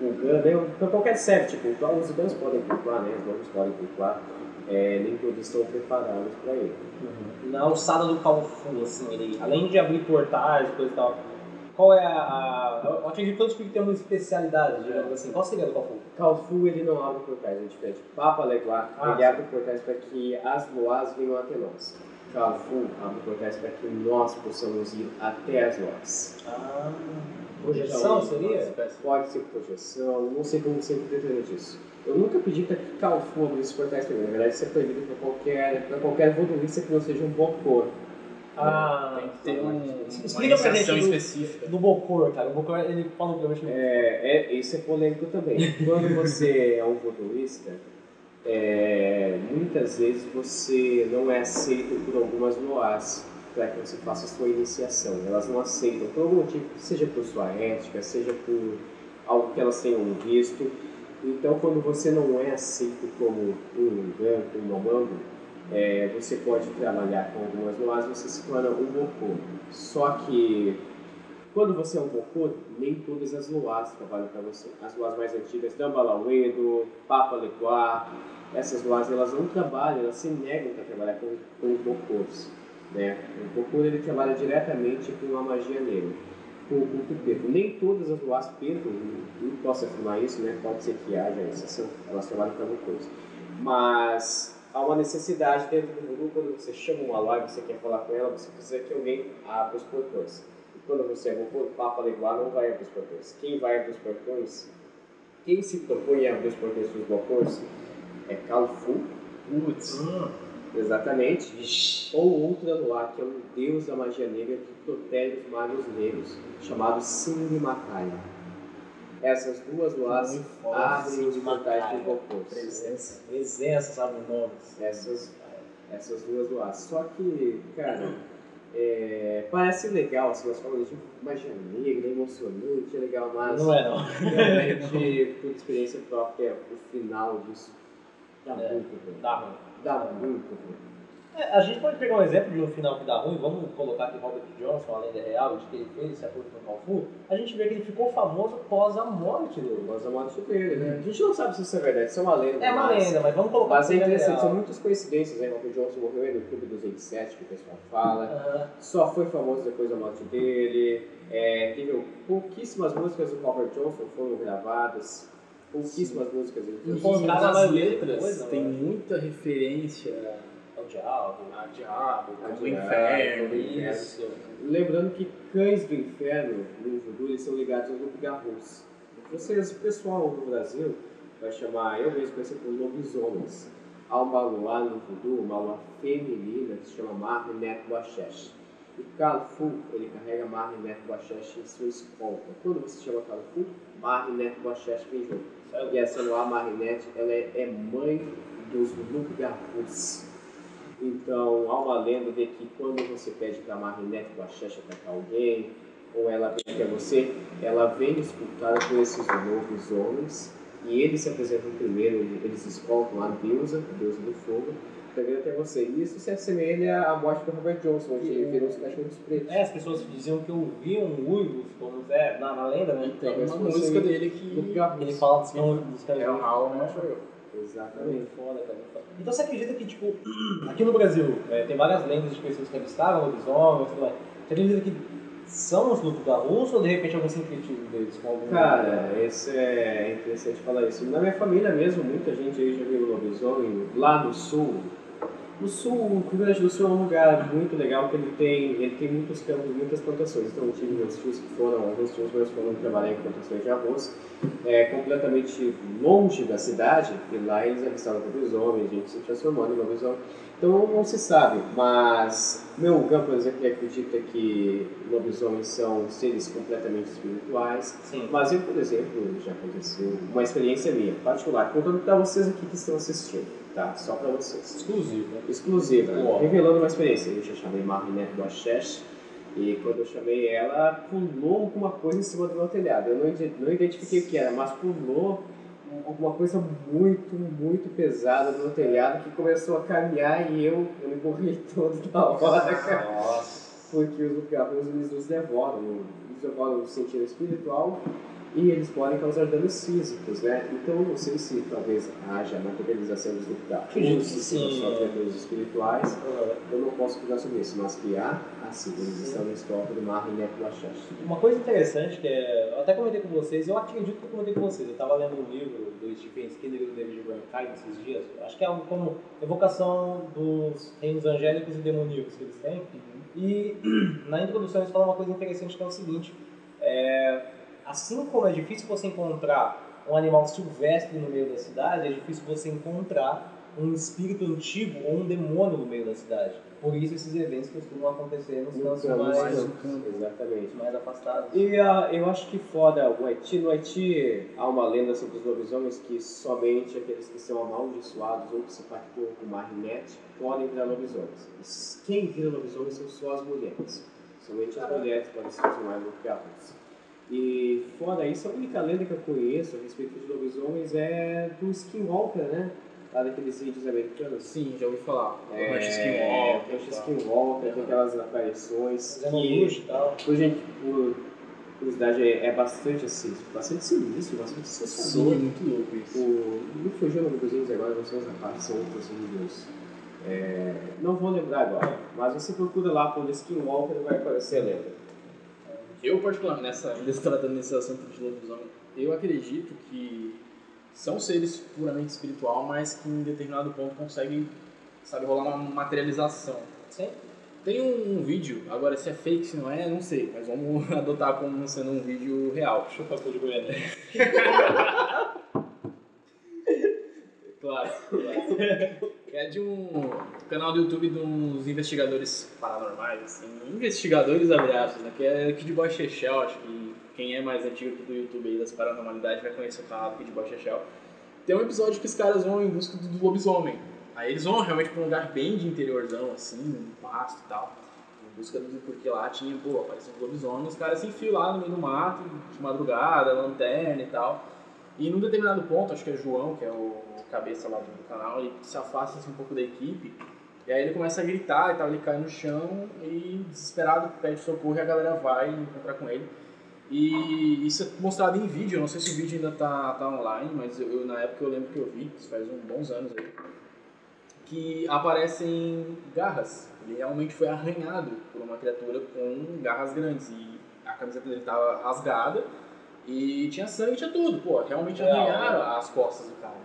Vulcano, né? para qualquer série, tipo, os humanos podem cultuar, né? Os humanos podem cultuar, é, nem todos estão preparados para ele. na alçada do Calfu, assim, ele, além de abrir portais, coisa e tal, qual é a. a eu acredito que todos que têm uma especialidade, digamos assim. Qual seria do Calfu? Calfu ele não abre portais, é diferente. Papa Leguá, Ah, ele abre portais para que as loas venham até nós. Calfu abre portais para que nós possamos ir até as loas. Ah, projeção seria? Pode ser projeção, não sei como você interpreta disso. Eu nunca pedi para que Calfu abrisse portais para mim. Na verdade, isso é proibido para qualquer, pra qualquer voodooista que não seja um bocor. Ah, Tem que ter um, uma Explica pra iniciação gente do- específica. do Bocor, cara. O Bocor, ele falou pra mim. É, é, isso é polêmico também. Quando você é um voodooista, é, muitas vezes você não é aceito por algumas loas para que você faça a sua iniciação. Elas não aceitam por algum motivo, seja por sua ética, seja por algo que elas tenham visto. Então, quando você não é aceito como um branco, um mamango, é, você pode trabalhar com algumas loas, você se torna um bocô. Só que quando você é um bocô, nem todas as loas trabalham para você. As loas mais antigas, Dambalauedo, Papa Leguá, essas loas elas não trabalham, elas se negam para trabalhar com, com os bocôs. Né? O bocô ele trabalha diretamente com a magia negra, com o. Nem todas as loas preto, não posso afirmar isso, né? pode ser que haja exceção, elas trabalham para bocôs. Mas há uma necessidade dentro do voodoo, quando você chama uma e você quer falar com ela, você precisa que alguém abra os portões. E quando você é o Papa Leguar não vai abrir os portões. Quem vai abrir os portões, quem se propõe a abrir os portões dos balcões é Calfu, Putz. Exatamente, ou outra Luar, que é um deus da magia negra que protege os magos negros, chamado Singmatai. Essas duas Luas abrem os portais dos balcões. Presença. Presença, sabe o nome. essas, essas duas doadas. Só que, cara, é, parece legal, assim, as formas de magia negra, emocionante, é legal, mas Não é, não. realmente, por experiência própria, o final disso dá É. muito ruim. Dá ruim. Dá muito ruim. É, a gente pode pegar um exemplo de um final que dá ruim, vamos colocar aqui Robert Johnson, a lenda real, de que ele fez esse acordo com o Kung Fu. A gente vê que ele ficou famoso após a morte dele. Mas a morte dele, né? A gente não sabe se isso é verdade, isso é uma lenda. É uma mas, lenda, mas vamos colocar Mas é que ele interessante, são muitas coincidências, né? O Johnson morreu aí no Clube dos 27, que o pessoal fala. Aham. só foi famoso depois da morte dele. É, teve pouquíssimas músicas do Robert Johnson foram gravadas, pouquíssimas músicas ele E fez. Pô, nas letras coisa, tem mano. muita referência É o diabo. a diabo, A ao diabo, inferno. ao inferno. Isso. Lembrando que cães do inferno no voodoo eles são ligados aos loup-garous. Vocês, o pessoal do Brasil vai chamar, eu mesmo conheço por lobisomens. Há uma lua no voodoo, uma lua feminina que se chama Marnet Boachesh. O Calfu, ele carrega Marnet Boachesh em sua escolta. Quando você chama Calfu, Marnet Boachesh vem junto. E essa Lua Marinette, ela é, é mãe dos Lugavus. Então, há uma lenda de que quando você pede para a Marinette Boachecha atacar alguém, ou ela vem até você, ela vem escutada por esses lobisomens, e eles se apresentam primeiro, eles escoltam a deusa, a deusa do fogo, vir até você. E isso se assemelha à morte do Robert Johnson, onde ele virou os cachorros pretos. É, as pessoas diziam que ouviam uivos, como é, na, na lenda, né? Tem Talvez uma música dele que. Ele fala dos caras. é o Raul, né? Sou eu. Exatamente. Foda, cara. Então você acredita que, tipo, aqui no Brasil, é, tem várias lendas de pessoas que avistaram lobisomens e tudo mais. Você acredita que são os lupus garrus ou de repente algum sincretismo deles com algum. Cara, esse é interessante falar isso. Na minha família mesmo, muita gente aí já viu lobisomem lá no sul. No sul, o Rio Grande do Sul é um lugar muito legal que ele tem, ele tem muitos campos, muitas plantações. Então eu tive meus tios que foram, alguns tios meus foram trabalhar em plantações de arroz, é, completamente longe da cidade, e lá eles avistaram lobisomem, a gente se transformando em lobisomem. Então não se sabe, mas meu campo, por exemplo, acredita que lobisomens são seres completamente espirituais, Sim. mas eu, por exemplo, já aconteceu uma experiência minha, particular, contando para vocês aqui que estão assistindo, tá? Só para vocês. Exclusivo, né? Exclusiva, Uau. revelando uma experiência. Eu já chamei Marinette do Axesh e quando eu chamei ela, pulou alguma coisa em cima do meu telhado. Eu não, não identifiquei o que era, mas pulou alguma coisa muito, muito pesada no meu telhado que começou a caminhar e eu, eu me borrei todo na hora, cara. Nossa. Porque os lugarros eles nos devoram, nos devoram no sentido espiritual e eles podem causar danos físicos, né? Então não sei se talvez haja materialização dos sim. só criaturas espirituais, Aham. eu não posso opinar sobre isso, mas que há, assim, eles estão no estoque do mar e. Uma coisa interessante que é. Eu até comentei com vocês, eu acredito que eu comentei com vocês. Eu estava lendo um livro do Stephen Skinner e do David Bernstein esses dias. Acho que é algo como evocação dos reinos angélicos e demoníacos que eles têm. E na introdução eles falam uma coisa interessante que é o seguinte: é, assim como é difícil você encontrar um animal silvestre no meio da cidade, é difícil você encontrar um espírito antigo ou um demônio no meio da cidade. Por isso esses eventos costumam acontecer nos cantos Então, mais. Exatamente. mais afastados. E ah, eu acho que fora o Haiti, no Haiti há uma lenda sobre os lobisomens que somente aqueles que são amaldiçoados ou que se pactuam com marinete podem virar lobisomens. Quem vira lobisomem são só as mulheres. Somente as mulheres podem se transformar em lobisomens. E fora isso, a única lenda que eu conheço a respeito de lobisomens é do Skinwalker, né? Lá daqueles índios americanos. Sim, já ouvi falar. É, Rancho Skinwalker. Rancho Skinwalker, tem aquelas aparições que luxo e tal. por, gente, por curiosidade, é, é bastante assim, bastante sinistro, bastante Sim, assustador. muito louco isso. O, me fugiu o nome dos índios agora, não são os rapazes, são outros índios. É, não vou lembrar agora, mas você procura lá por Skinwalker e vai aparecer a lenda. Eu, particularmente, nessa, ainda tratando desse assunto de lobisomem, eu acredito que são seres puramente espiritual, mas que em determinado ponto conseguem, sabe, rolar uma materialização. Sim. Tem um, um vídeo, agora se é fake, se não é, não sei, mas vamos adotar como sendo um vídeo real. Chupa de Goiânia. Claro, claro. É de um canal do YouTube de uns investigadores paranormais, assim, investigadores abre aspas, né? Que é Kid Boy Shechel, acho que quem é mais antigo do YouTube aí das paranormalidades vai conhecer o canal do Kid Boy Shechel. Tem um episódio que os caras vão em busca do, do lobisomem. Aí eles vão realmente pra um lugar bem de interiorzão, assim, um pasto e tal. Em busca do. Porque lá tinha, pô, apareceu um lobisomem, os caras se enfiam lá no meio do mato, de madrugada, lanterna e tal. E num determinado ponto, acho que é João, que é o cabeça lá do canal, ele se afasta assim, um pouco da equipe. E aí ele começa a gritar e tal, ele cai no chão e desesperado pede socorro e a galera vai encontrar com ele. E isso é mostrado em vídeo, eu não sei se o vídeo ainda tá, tá online, mas eu, eu, na época eu lembro que eu vi, isso faz uns bons anos aí, que aparecem garras. Ele realmente foi arranhado por uma criatura com garras grandes e a camiseta dele estava rasgada e tinha sangue, tinha tudo. Pô, realmente arranharam as costas do cara.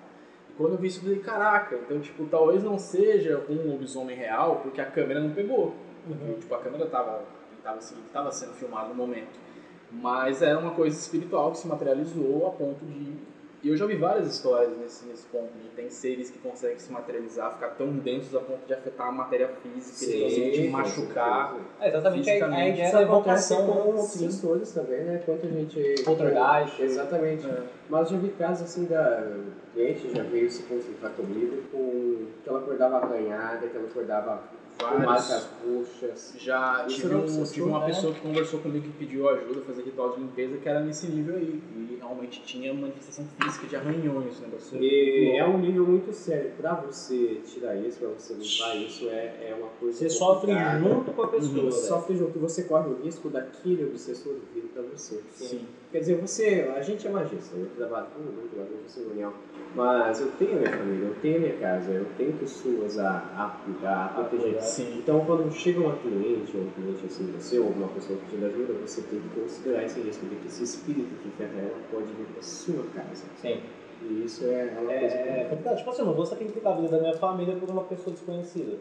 Quando eu vi isso, eu falei, caraca, então, tipo, talvez não seja um lobisomem real, porque a câmera não pegou. Uhum. Tipo, a câmera tava, tava, assim, tava sendo filmada no momento. Mas é uma coisa espiritual que se materializou a ponto de... E eu já vi várias histórias nesse, nesse ponto, de tem seres que conseguem se materializar, ficar tão densos a ponto de afetar a matéria física, Sim, de machucar. É exatamente a, ideia da evocação. com né? obsessores também, né? Quanto a gente... Poltergeist. Exatamente. É. Mas já vi casos assim da cliente, já veio se consultar comigo com que ela acordava arranhada, que ela acordava com marcas roxas. Já Isso tive, um, tive uma né? pessoa que conversou comigo que pediu ajuda, fazer ritual de limpeza, que era nesse nível aí. E realmente tinha manifestação física de arranhões, negócio. E é um nível muito sério. Pra você tirar isso, pra você limpar isso, é, é uma coisa. Você sofre junto com a pessoa. Você né? sofre junto, você corre o risco daquele obsessor vir pra você. Sim. Quer dizer, você, a gente é magista, eu trabalho com muito magista cerimonial, mas eu tenho a minha família, eu tenho a minha casa, eu tenho pessoas a, a cuidar, a proteger. Sim. Então, quando chega uma cliente, ou um cliente assim você, ou uma pessoa pedindo ajuda, você tem que considerar esse risco de que esse espírito que ferra ela pode vir para sua casa. Sim. E isso é uma coisa É, que... complicado. Tipo assim, eu não vou sacrificar a vida da minha família por uma pessoa desconhecida.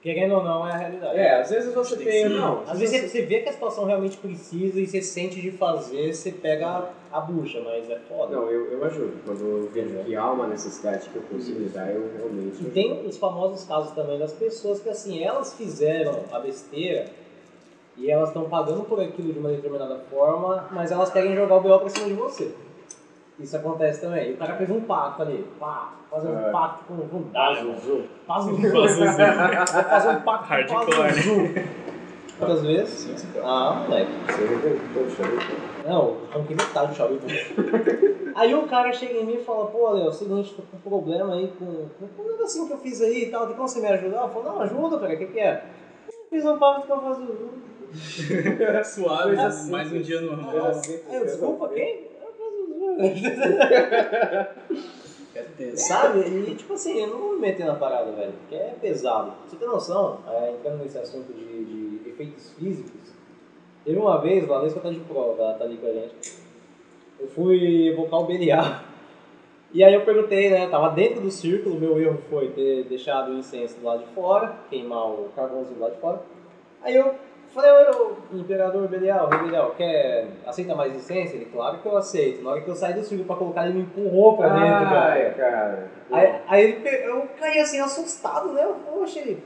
Querendo ou não, é a realidade. É, às vezes você Tem tem... Não, Às vezes você, você vê que a situação realmente precisa e você sente de fazer, você pega a, a bucha, mas é foda. Não, eu, eu ajudo. Quando eu vejo que há uma necessidade que eu consigo lidar, eu realmente... E tem os famosos casos também das pessoas que assim, elas fizeram a besteira e elas estão pagando por aquilo de uma determinada forma, mas elas querem jogar o B.O. pra cima de você. Isso acontece também. E o cara fez um pacto ali, pá, fazer um É. pacto com, com Pazuzu. Pazuzu. Fazer um pacto com Hardcore. Pazuzu. Quantas vezes? Ah, moleque. O. Não, arranquei metade do charuto. aí o cara chega em mim e fala, pô, Léo, é o seguinte, tô com um problema aí com, com, um negocinho que eu fiz aí e tal, tem como você me ajudar? Eu falo, não, ajuda, cara, o que que é? Fiz um pacto com a Pazuzu. Suave, mais um dia normal. Coisa desculpa, quem? É. Sabe? E tipo assim, eu não vou me meter na parada, velho, porque é pesado. Você ter noção, é, entrando nesse assunto de, de efeitos físicos, teve uma vez, Valesca tá de prova, ela tá ali com a gente. Eu fui evocar o. E aí eu perguntei, né? Tava dentro do círculo, meu erro foi ter deixado o incenso do lado de fora, queimar o carvãozinho do lado de fora. Aí eu falei, ô Imperador Belial, Rei Belial, quer, aceita mais incenso? Ele, claro que eu aceito. Na hora que eu saí do círculo pra colocar, ele me empurrou pra dentro, cara. Ai, cara. Aí, aí ele, eu caí assim, assustado, né? Eu, Poxa, ele,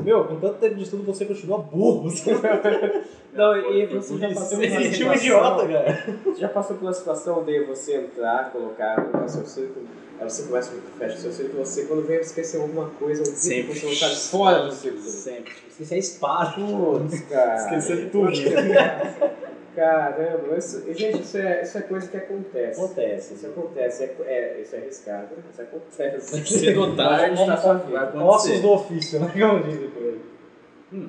meu, com tanto tempo de estudo você continua burro. Não, e você já passou por um sentiu idiota, cara. Você já passou pela situação de você entrar, colocar, colocar seu círculo, aí você começa, fecha seu círculo, você quando vem esquecer alguma coisa, um Sempre. você não fora do círculo. Sempre. Esqueci a espada. Putz, cara. Esqueceu tudo. Caramba, isso, gente, isso é, isso é coisa que acontece. Acontece. Isso acontece, é, é, isso é arriscado, isso acontece. Cedo ou tarde, Tá sua vida. vai Ossos do ofício, né? Como dizem por aí. Eu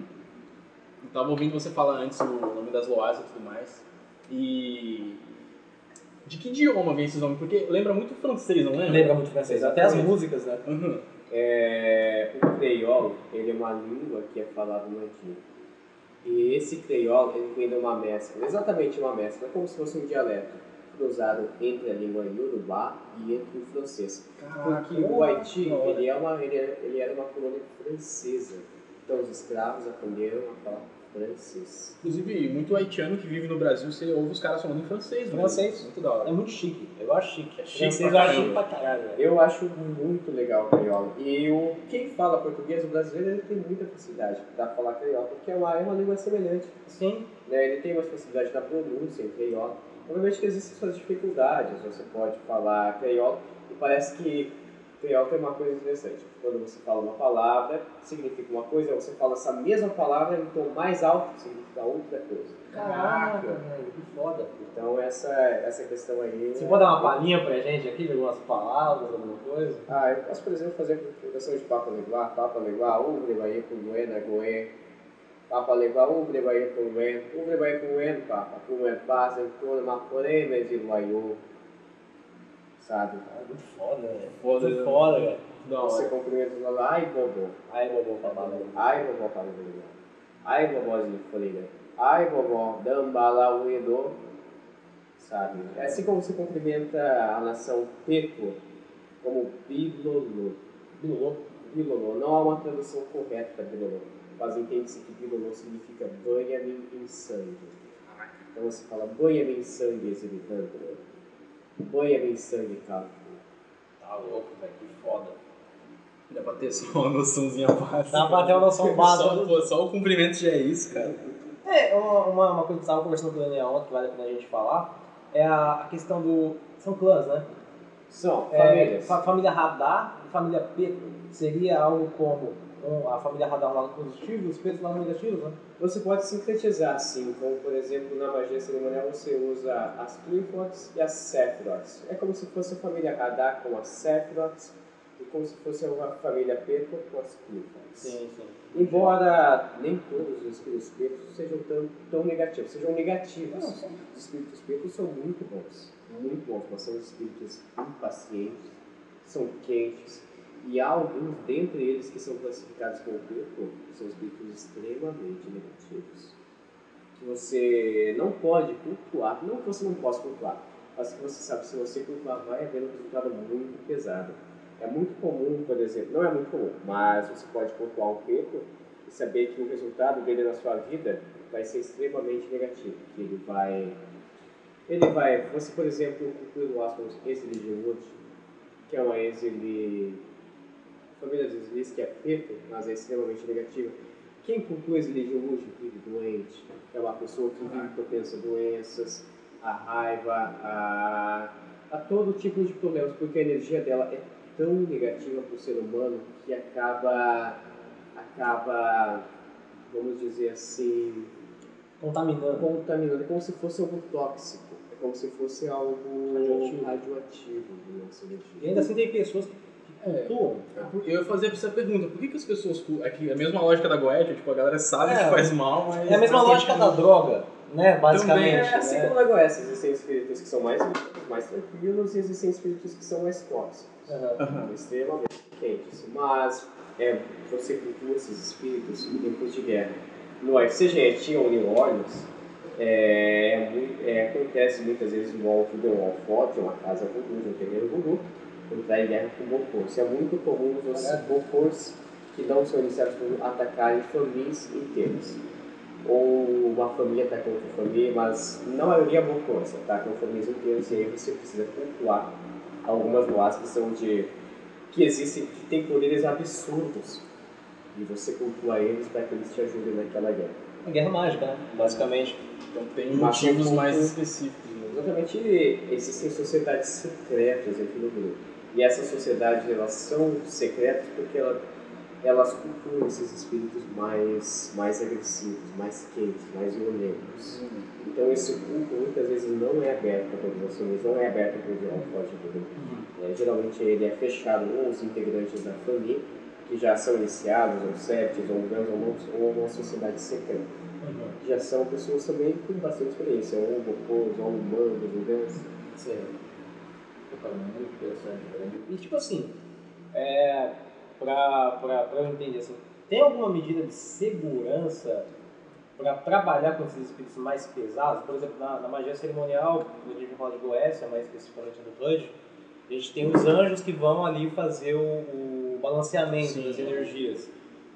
tava ouvindo você falar antes o nome das loas e tudo mais. E. De que idioma vem esses nomes? Porque lembra muito francês, não lembra? Lembra muito francês. Até as músicas, né? Uhum. É, o creiolo, ele é uma língua que é falada no antigo. E esse creiolo, ele vem de uma mescla, exatamente uma mescla, como se fosse um dialeto. cruzado entre a língua iorubá e entre o francês. Caraca, Porque o Haiti, ele, é uma, ele, é- ele era uma colônia francesa. Então os escravos aprenderam a falar francês. Inclusive, muito haitiano que vive no Brasil, você ouve os caras falando em francês. né? Francês. Muito da hora. É muito chique. Eu acho chique. É chique Francês pra eu acho chique pra caralho. Eu acho muito legal o crioulo. E o, quem fala português, o brasileiro, ele tem muita facilidade para falar crioulo, porque é uma, é uma língua semelhante. Sim. né? Ele tem mais facilidade na pronúncia em crioulo. Obviamente que existem suas dificuldades, você pode falar crioulo e parece que crioulo tem uma coisa interessante. Quando você fala uma palavra, significa uma coisa, você fala essa mesma palavra em tom mais alto, significa outra coisa. Caraca, velho, que foda. Então essa, essa questão aí... Você é- pode dar uma palhinha pra gente aqui de algumas palavras, alguma coisa? Ah, eu posso, por exemplo, fazer a apresentação de Papa Leguá, Papa Leguá, Ubre, Bahia, Puluena, Goé, Papa Leguá, Ubre, Bahia, Puluena, Ubre, Bahia, Puluena, Papa, Puluena, Paz, Antônio, Maporema, de Luaiô, sabe? Ah, muito foda, velho. Foda, muito né? foda, velho. Você cumprimenta o lá, ai, bobô, Aí, vovô, falar, velho. ai, vovó, para Leguá, ai, vovózinho, Folha, ai, vovó, Dambala, Uedô, sabe? É assim como você cumprimenta a nação Peco, como Bilolô. Bilolô. Bilolô não há uma tradução correta para Bilolô, mas entende-se que Bilolô significa banha-me em sangue. Então você fala banha-me em sangue, exilitando. Banha-me em sangue, calmo. Tá louco, velho. Que foda. Dá pra ter só uma noçãozinha básica. Dá pra ter uma noção básica. Só, pô, só o cumprimento já é isso, cara. É, uma, uma, coisa que eu estava conversando com o Daniel ontem, que vale a pena a gente falar, é a, a questão do... São clãs, né? São É, famílias. fa- família Radar e família Peto. Seria algo como um, a família Radar um lado positivo e os Petos um lado negativo, né? Você pode sintetizar assim, como por exemplo na magia cerimonial você usa as Cliffords e as Sephiroths. É como se fosse a família Radar com as Sephiroths e como se fosse a família Peto com as Cliffords. sim. Embora nem todos os espíritos pretos sejam tão, tão negativos, sejam negativos. Os espíritos pretos são muito bons, muito bons, mas são espíritos impacientes, são quentes, e há alguns dentre eles que são classificados como preto, são espíritos extremamente negativos. Que você não pode cultuar, não que você não possa cultuar, mas que você sabe, se você cultuar, vai haver um resultado muito pesado. É muito comum, por exemplo, não é muito comum, mas você pode pontuar um preto e saber que o resultado dele na sua vida vai ser extremamente negativo, que ele vai ele vai, você por exemplo, concluir o aspas Wood, que é uma Exile a família dos Exilis que é preto, mas é extremamente negativa. Quem conclui de Wood vive doente, é uma pessoa que vive propensa a doenças, a raiva, a, a todo tipo de problemas, porque a energia dela é tão negativa para o ser humano que acaba, acaba, vamos dizer assim, Contaminando. contaminando, é como se fosse algo tóxico, é como se fosse algo Radioativo. radioativo. E ainda assim tem pessoas que É. cultuam. Eu ia fazer essa pergunta, por que, que as pessoas. Aqui, a mesma lógica da Goethe, tipo, a galera sabe É. que faz mal, mas. É a mesma lógica da droga, né? Basicamente. É assim né? como na Goiás, existem espíritos que são mais, mais tranquilos e existem espíritos que são mais tóxicos. Aham. extremamente quentes. Mas é, você cultua esses espíritos em tempos de guerra. No em Haiti ou New Orleans, é, é é, acontece muitas vezes no alto de um alforte, uma casa voodoo, de um terreiro voodoo, entrar em guerra com bocors. É muito comum os bocors que não são iniciados por atacarem famílias inteiras. Ou uma família ataca outra família, mas na maioria bocors atacam famílias inteiras e aí você precisa pontuar algumas loas que são de. que existem, que têm poderes absurdos. E você pontua eles para que eles te ajudem naquela guerra. Uma guerra mágica, né? Basicamente. Então tem motivos mais específicos. né? Exatamente, existem sociedades secretas aqui no grupo. E essas sociedades elas são secretas porque ela, elas cultuam esses espíritos mais, mais agressivos, mais quentes, mais violentos. Então esse culto muitas vezes não é aberto para todas as famílias, não é aberto para o geral forte. É, geralmente ele é fechado ou os integrantes da família, que já são iniciados, ou septes, ou gans, ou, ou uma sociedade secreta. Já são pessoas também com bastante experiência, ou bocos, ou humanos, ou gans. Sim. Pô, cara, muito interessante, velho. E tipo assim, é, pra, pra, pra eu entender assim, tem alguma medida de segurança para trabalhar com esses espíritos mais pesados, por exemplo, na, na magia cerimonial, a gente fala de Goécia, mais especificamente do HUD, a gente tem os anjos que vão ali fazer o, o balanceamento Sim. das energias.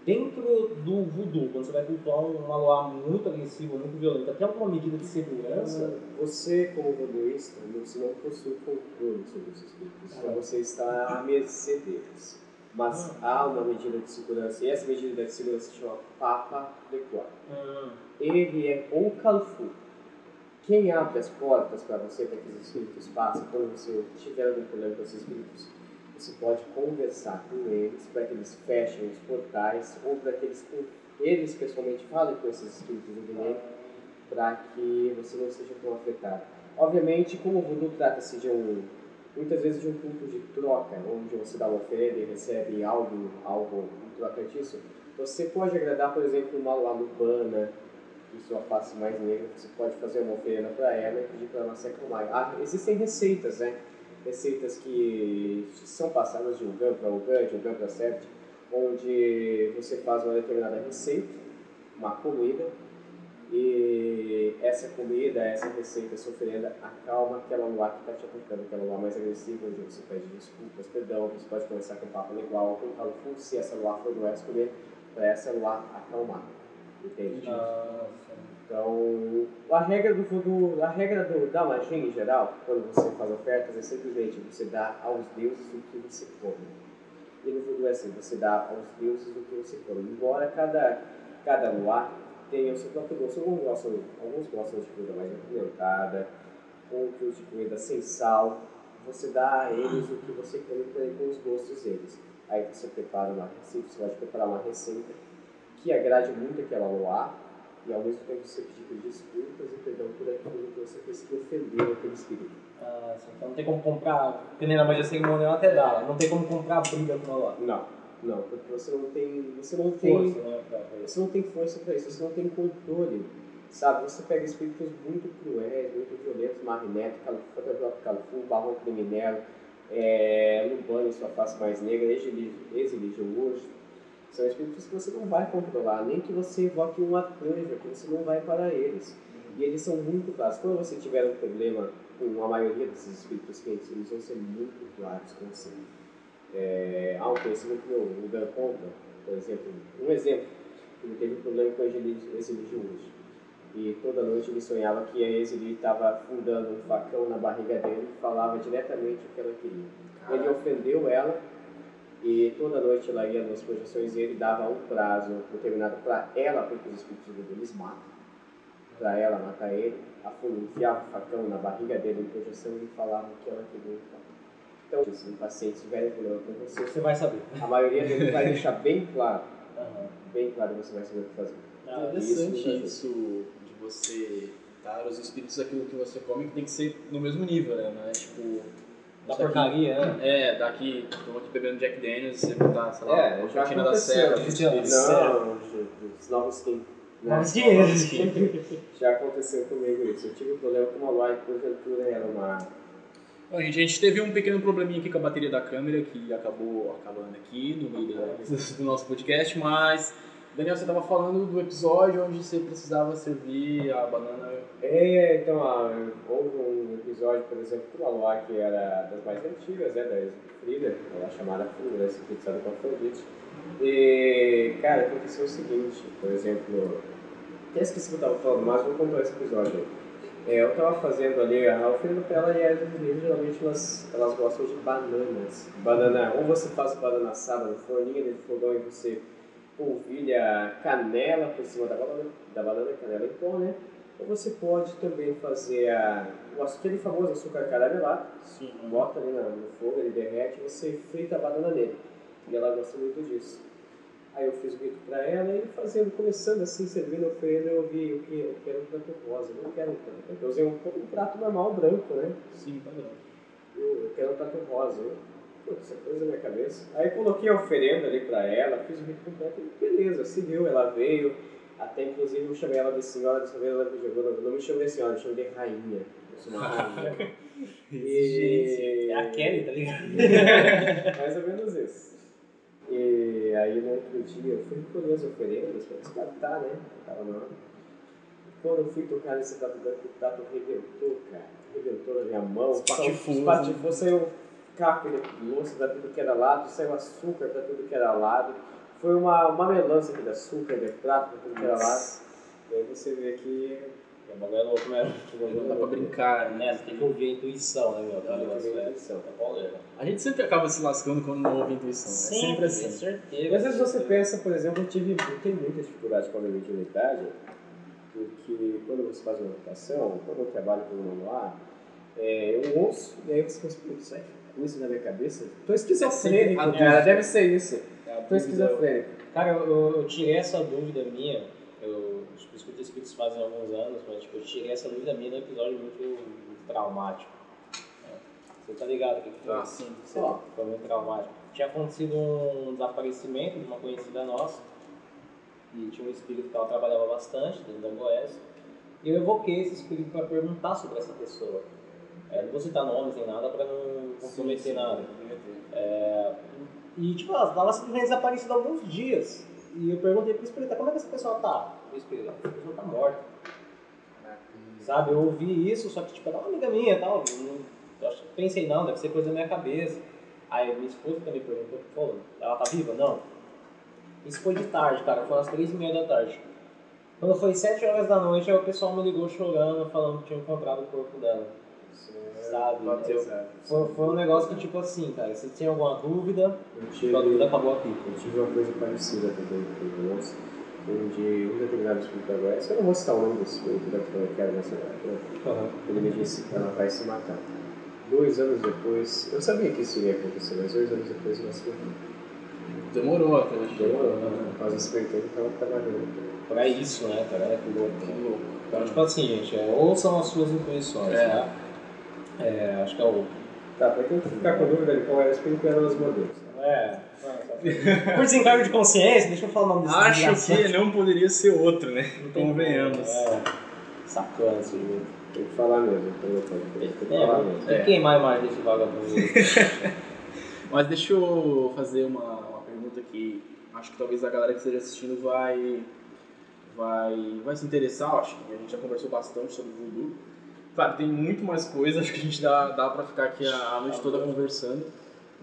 Dentro do voodoo, quando você vai cultuar um maluá muito agressivo, muito violento, até alguma medida de segurança, Você, como voodooísta, você não possui controle sobre os espíritos, então Ah. você está à mercê deles. Mas há uma medida de segurança, e essa medida de segurança se chama Papa Lequar. Ele é o Calfu. Quem abre as portas para você, para que os espíritos passem, quando você tiver algum problema com esses espíritos, você pode conversar com eles para que eles fechem os portais ou para que eles, eles pessoalmente falem com esses espíritos do bem para que você não seja tão afetado. Obviamente, como o voodoo trata-se de um, muitas vezes de um culto de troca, onde você dá uma oferenda e recebe algo, algo em troca disso, você pode agradar, por exemplo, uma lalubana, de sua face mais negra, você pode fazer uma oferenda para ela e pedir para ela se acalmar. Ah, existem receitas, né? Receitas que são passadas de um GAN para um GAN, de um GAN para CERT, onde você faz uma determinada receita, uma comida, e essa comida, essa receita, essa oferenda acalma aquela lua que está te atacando, aquela lua mais agressiva, onde você pede desculpas, perdão, você pode começar com um papo legal, com um calafo, se essa lua for do escolher, para essa lua acalmar. Entende? Então, a regra do a regra do, da magia em geral, quando você faz ofertas, é simplesmente você dá aos deuses o que você come. E no voodoo é assim, você dá aos deuses o que você come. Embora cada, cada luar tenha o seu próprio gosto. Alguns gostam, alguns gostam de comida mais apimentada, outros de comida sem sal. Você dá a eles o que você come com com os gostos deles. Aí você prepara uma receita, você pode preparar uma receita que agrade muito aquela luar e ao mesmo tempo você pedir desculpas e perdão por aquilo que você fez que ofendeu aquele espírito. Ah, sim. então não tem como comprar, que nem na magia cerimonial até dá, não tem como comprar briga com maluá. Não, não, porque você não tem, você não tem, Força, né? você não tem força para isso, você não tem controle, sabe? Você pega espíritos muito cruéis, muito violentos, próprio Califu, Barão Criminelo, é, Lubano em sua face mais negra, Exilige hoje. São espíritos que você não vai controlar, nem que você invoque um arcanjo, que você não vai para eles. E eles são muito claros. Quando você tiver um problema com a maioria desses espíritos quentes, eles vão ser muito claros com você. É, há um conhecimento meu, o Dan conta, por exemplo, um exemplo, ele teve um problema com a Exilio hoje. E toda noite ele sonhava que a Exilio estava afundando um facão na barriga dele e falava diretamente o que ela queria. Ele ofendeu ela e toda noite ela ia nas projeções e ele dava um prazo determinado para ela, porque os espíritos do eles matam, para ela matar ele, afundava, enfiava o facão na barriga dele em projeção e falava que ela queria. Então, se um paciente tiver problema com você, Você vai saber. a maioria dele vai deixar bem claro, Aham. bem claro você vai saber o que fazer. Ah, Interessante isso, isso, de você dar aos espíritos aquilo que você come, que tem que ser no mesmo nível, né? Não é tipo. Da porcaria, né? É, daqui, tô aqui bebendo Jack Daniels e você botar, sei lá, É, já cortina da serra. Espírito. Não, os novos quem. Mas dinheiro. Já aconteceu comigo isso. Eu tive um problema com uma live, porventura era uma. Bom, gente, a gente teve um pequeno probleminha aqui com a bateria da câmera que acabou acabando aqui no meio da- do nosso podcast, mas Daniel, você estava falando do episódio onde você precisava servir a banana. É, então, ah, houve um episódio, por exemplo, uma Loa que era das mais antigas, né, da Frida, ela chamada Frida, né, sintetizada com Afrodite. E, cara, aconteceu o seguinte, por exemplo, até esqueci o que eu tava falando, mas vou contar esse episódio aí. É, eu tava fazendo ali a pra ela e as meninas geralmente elas, elas gostam de bananas. Banana, ou você faz banana assada no forninho ali do fogão e você polvilha canela por cima da banana, da banana canela em pó, né? Ou você pode também fazer a, o, aquele famoso açúcar caramelado, Sim. bota ali no fogo, ele derrete e você frita a banana nele. E ela gosta muito disso. Aí eu fiz o rito pra ela e fazendo, começando assim, servindo a oferenda, eu vi o que eu quero um prato rosa, eu não quero um prato. Eu usei um, um prato normal, branco, né? Sim, padrão. Eu, eu quero um prato rosa. Eu, essa coisa na minha cabeça. Aí coloquei a oferenda ali pra ela, fiz o rito completo e beleza, seguiu, ela veio. Até inclusive eu chamei ela de senhora, dessa vez ela me jogou, não, não me chamei de senhora, eu chamei de rainha. Eu sou uma rainha. É a Kelly, tá ligado? Mais ou menos isso. E aí no outro dia eu fui colher as oferendas para descartar, né? Tava na hora. quando eu fui tocar nesse o dado rebentou, cara. Rebentou na minha mão. Espatifou, né? Espatifou, saiu caco de louça pra tudo que era lado, saiu açúcar pra tudo que era lado. Foi uma, uma melança aqui de açúcar, de prato pra tudo que era lado. E aí você vê que É um bagulho louco mesmo. Não dá pra brincar, né? Né, você tem que ouvir a intuição, né, meu? Tem que negócio ouvir a é- intuição. Pauleira. A gente sempre acaba se lascando quando não ouve intuição. É sempre assim. com certeza. E às vezes você pensa, por exemplo, eu tive eu tenho muita dificuldade com a minha mediunidade, porque quando você faz uma meditação, quando eu trabalho com o manual, é, eu ouço e aí você pensa, putz, sai com isso na minha cabeça. Tô esquizofrênico, É cara, deve ser isso. É Tô dúvida- esquizofrênico. Cara, eu, eu- tirei essa dúvida minha, eu tipo, escuto espíritos fazem alguns anos, mas tipo, eu tirei essa dúvida minha num episódio muito, muito traumático. né? Você tá ligado o que que foi? Ah, sim. sim. Ó, foi muito traumático. Tinha acontecido um desaparecimento de uma conhecida nossa, e tinha um espírito que ela trabalhava bastante dentro da Goiás, e eu evoquei esse espírito para perguntar sobre essa pessoa. É, não vou citar nomes nem nada para não comprometer nada. É, e tipo, ela estava simplesmente desaparecida há alguns dias. E eu perguntei pro espírito, como é que essa pessoa tá? O espírito, essa pessoa tá morta. Sabe, eu ouvi isso, só que tipo, era uma amiga minha e tal. eu pensei, não, deve ser coisa da minha cabeça. Aí minha esposa também perguntou, pô, ela tá viva? Não. Isso foi de tarde, cara, foi às três e meia da tarde. Quando foi sete horas da noite, aí o pessoal me ligou chorando, falando que tinha encontrado o corpo dela. Sabe? Bateu. Foi, foi um negócio que, tipo assim, cara, se tinha alguma dúvida, Eu tive, sua dúvida acabou aqui. eu tive uma coisa parecida também com o nosso, onde um determinado espírito Goiás, eu não vou citar o nome desse espírito, da que eu quero nessa época, ele me disse que ela vai se matar. Dois anos depois, eu sabia que isso ia acontecer, mas dois anos depois ela se matou. Demorou até hoje. Demorou, né? Quase espertando que ela trabalhando. Pra isso, né, cara? Olha que louco. Que louco. Então, tipo assim, gente, é, ouçam as suas intuições, É. tá? É, acho que é o. Tá, pra quem ficar com dúvida de qual era o espírito, eram os modelos. É. Por desencargo de consciência, deixa eu falar o nome desse Acho desgraçado. que não poderia ser outro, né? Não Convenhamos. É. Sacana esse jogo. Tem que falar mesmo, então tem que É, falar mesmo. tem que queimar a imagem desse vagabundo. Mas deixa eu fazer uma, uma pergunta que acho que talvez a galera que esteja assistindo vai, vai, vai se interessar. Acho que a gente já conversou bastante sobre o voodoo. Claro, tem muito mais coisa, acho que a gente dá, dá pra ficar aqui a, noite toda conversando.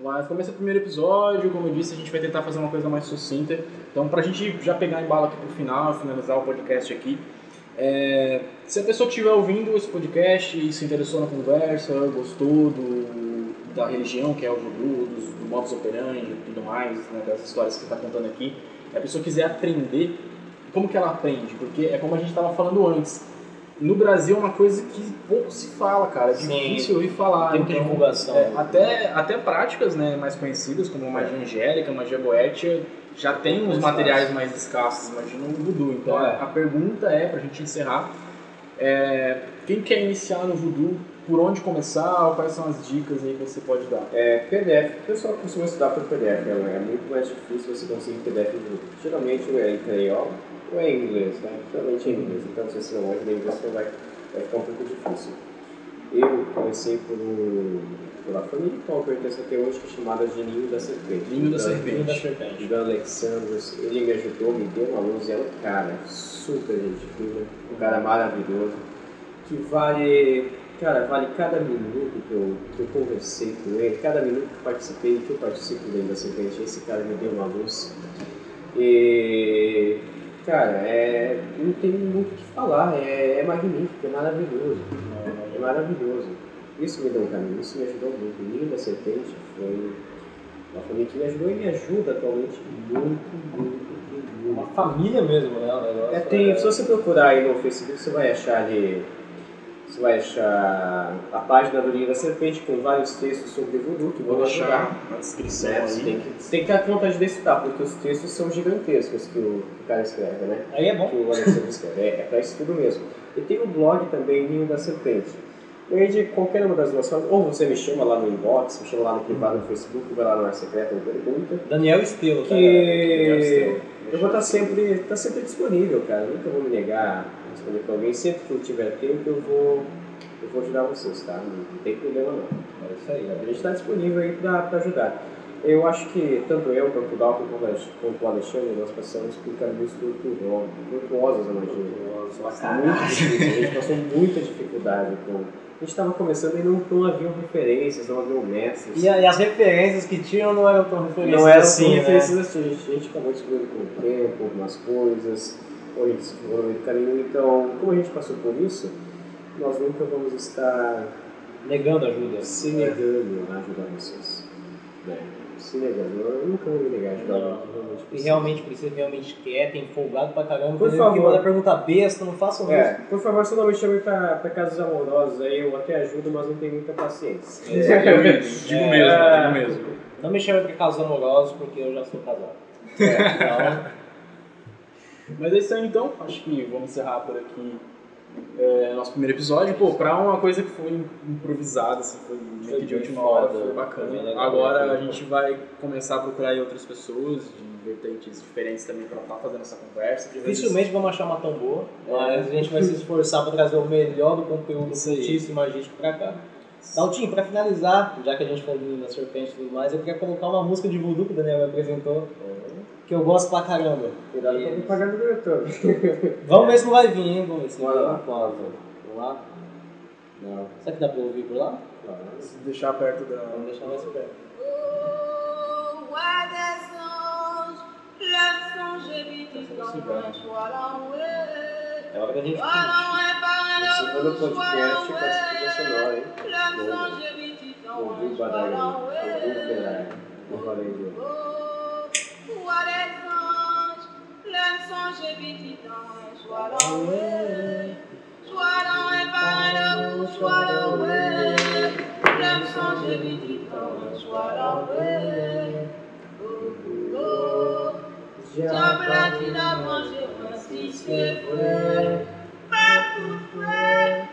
Mas é o primeiro episódio, como eu disse, a gente vai tentar fazer uma coisa mais sucinta. Então, pra gente já pegar em bala aqui pro final, finalizar o podcast aqui, é, se a pessoa estiver ouvindo esse podcast e se interessou na conversa, gostou do, da religião, que é o voodoo, dos, do modus operandi e tudo mais, né, das histórias que está contando aqui, a pessoa quiser aprender, como que ela aprende? Porque é como a gente estava falando antes, no Brasil é uma coisa que pouco se fala, cara, é Sim. difícil ouvir falar. Tem então, divulgação. é, até, até práticas né, mais conhecidas, como magia angélica, magia goétia, já tem uns Mais materiais fácil. mais escassos, imagina um voodoo. Então É. a pergunta é, pra gente encerrar, é, quem quer iniciar no voodoo, por onde começar, ou quais são as dicas aí que você pode dar? É, PDF, o pessoal costuma estudar por PDF, é, é muito mais difícil você conseguir PDF em grupo. Geralmente ou é em espanhol ou é em inglês, né? Geralmente é em inglês, então se você não em inglês, você vai, vai ficar um pouco difícil. Eu comecei por pela família qual eu pertenço até hoje, que é chamada de Ninho da Serpente. Ninho da Então, Serpente. Filho da serpente. Alexandros, ele me ajudou, me deu uma luz, e é um cara super gente fina, um cara maravilhoso, que vale, cara, vale cada minuto que eu, que eu conversei com ele, cada minuto que eu participei, que eu participo dentro da serpente, esse cara me deu uma luz. E, cara, é, não tem muito o que falar, é, é magnífico, é maravilhoso, é maravilhoso. Isso me deu um caminho, isso me ajudou muito. O Ninho da Serpente foi uma família que me ajudou e me ajuda atualmente muito, muito, Uma muito. família mesmo, né? É, tem, se você procurar aí no Facebook, você vai achar ali. Você vai achar a página do Ninho da Serpente com vários textos sobre voodoo que vão Vou ajudar. deixar na descrição Né? Você tem que, tem que ter vontade de estudar, porque os textos são gigantescos que o, que o cara escreve, né? Aí é bom. que o Alexandre escreve. É, é para isso tudo mesmo. E tem o blog também, Ninho da Serpente. E aí, de qualquer uma das duas formas, ou você me chama lá no inbox, me chama lá no privado no Facebook, vai lá no ar secreto, me pergunta. Daniel Estelo, tá, Que eu vou estar sempre, tá sempre disponível, cara. Nunca vou me negar a responder para alguém. Sempre que eu tiver tempo, eu vou, eu vou ajudar vocês, tá? Não, tem problema não. É isso aí, A gente está disponível aí para ajudar. Eu acho que tanto eu quanto o Dalton quanto o Alexandre, nós passamos por caminhos tortuosos, tortuosos, imagino. Muito difícil, a gente passou muita dificuldade com... A gente estava começando e não, não haviam referências, não haviam mestres. E, e as referências que tinham não eram tão referências Não eram assim, né? assim. A gente, a gente acabou descobrindo com o tempo algumas coisas, ou no meio do caminho. Então, como a gente passou por isso, nós nunca vamos estar Negando ajuda. se negando a ajudar vocês. Né? Se negando. Eu nunca vou me negar a ajudar Não. que realmente E precisa. realmente precisa, realmente quer, tem folgado pra caramba. Por favor. manda pergunta besta, não façam isso. É, por favor, só não me chame pra, pra casos amorosos aí, eu até ajudo, mas não tenho muita paciência. Eu digo É. mesmo, digo mesmo. Não me chame pra casos amorosos porque eu já sou casado. Então, Mas é isso aí então, acho que vamos encerrar por aqui é, nosso primeiro episódio. Pô, pra uma coisa que foi improvisada, assim, foi meio Foi que de última foda, hora, foi foi bacana. Agora a gente vai começar a procurar aí outras pessoas de vertentes diferentes também pra estar fazendo essa conversa. dificilmente vamos achar uma tão boa, mas a gente vai se esforçar pra trazer o melhor do conteúdo e magístico pra cá. Daltinho, pra finalizar, já que a gente falou da serpente e tudo mais, eu queria colocar uma música de voodoo que o Daniel me apresentou, que eu gosto pra caramba. Cuidado com a propaganda do YouTube. Vamos ver se não vai vir, hein? Vamos ver se Bora vai. lá. Vamos lá. Não, Será que dá pra ouvir por lá? claro. Se deixar perto da. Vamos deixar mais perto. Enroué. É hora da gente curtir. enroué par un Esse foi no amour, soir podcast com essa trilha sonora, hein? Dans O soir Badari, o. Ferrari, o vois les anges, les anges évidents, joie dans eux, joie dans les paroles, joie dans eux, les anges évidents, joie dans eux. Oh, oh, diable a-t-il à manger ainsi vrai, pas tout vrai.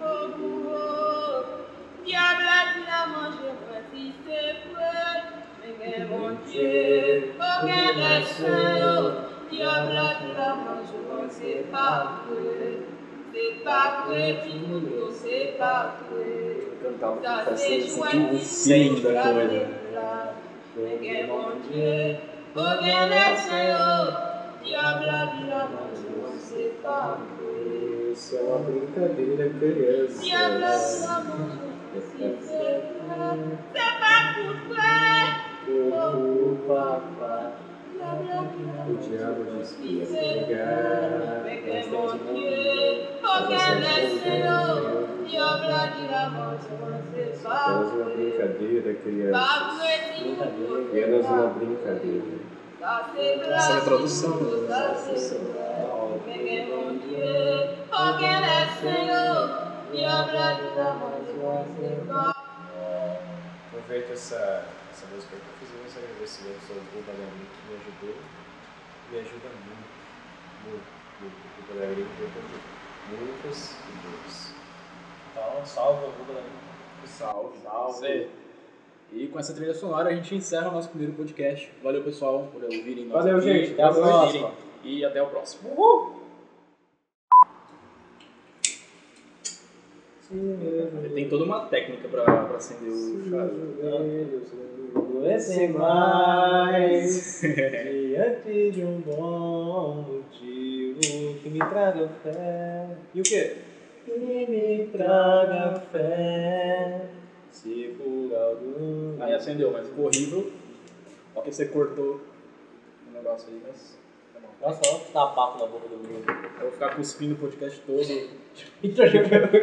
Oh, oh, diable a-t-il à manger ainsi vrai. Mais bien mon Dieu Aucun des saints Diable a-t-il à manger c'est pas vrai C'est pas vrai Timothée c'est pas vrai Cantar Ça c'est chouette o feeling da coisa. Mais mon Dieu Aucun des saints c'est pas vrai Isso é uma brincadeira, criança. Vrai C'est pas tout vrai O diabo disse que pegar. des saints oh, Diable a-t-il à manger c'est pas Apenas uma brincadeira, criança. Apenas uma brincadeira. Essa é a tradução. Saints oh, Diable a-t-il à manger c'est pas Aproveito essa, essa música para fazer uns agradecimentos ao Gu Banarim que me ajudou. Me ajuda muito, muito, muito. O Gu Banarim me ajudou muitas e muitas. Então, salve a Google aí. Salve, salve. E com essa trilha sonora a gente encerra o nosso primeiro podcast. Valeu, pessoal, por ouvirem Valeu, gente. Até a próxima. E até o próximo. Tem toda uma técnica pra, pra acender o charuto. Adoecem mais diante de um bom motivo que me traga fé. E o quê? Que me traga fé. Se por algum. Aí acendeu, mas ficou horrível. Porque você cortou o negócio aí, mas. Nossa, olha que tapaco na boca do menino. Eu vou ficar cuspindo o podcast todo.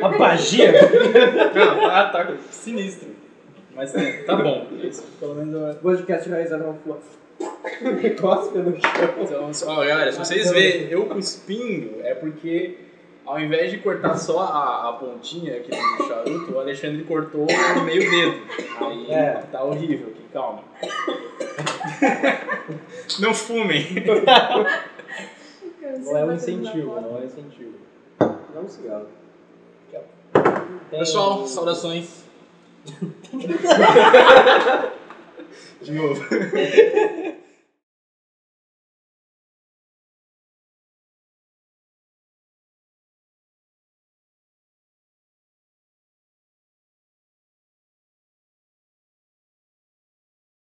A magia! Não, tá, tá sinistro. Mas é, tá bom. Isso, pelo menos é. Podcast realizado uma flor. Cospe no chão. Então, ó, galera, se vocês verem eu cuspindo, é porque ao invés de cortar só a, a pontinha aqui do charuto, o Alexandre cortou no meio dedo. Aí É. tá horrível aqui, calma. Não fumem. Não é um incentivo, não é um incentivo. Dá um cigarro. Tem- Pessoal, saudações. De novo.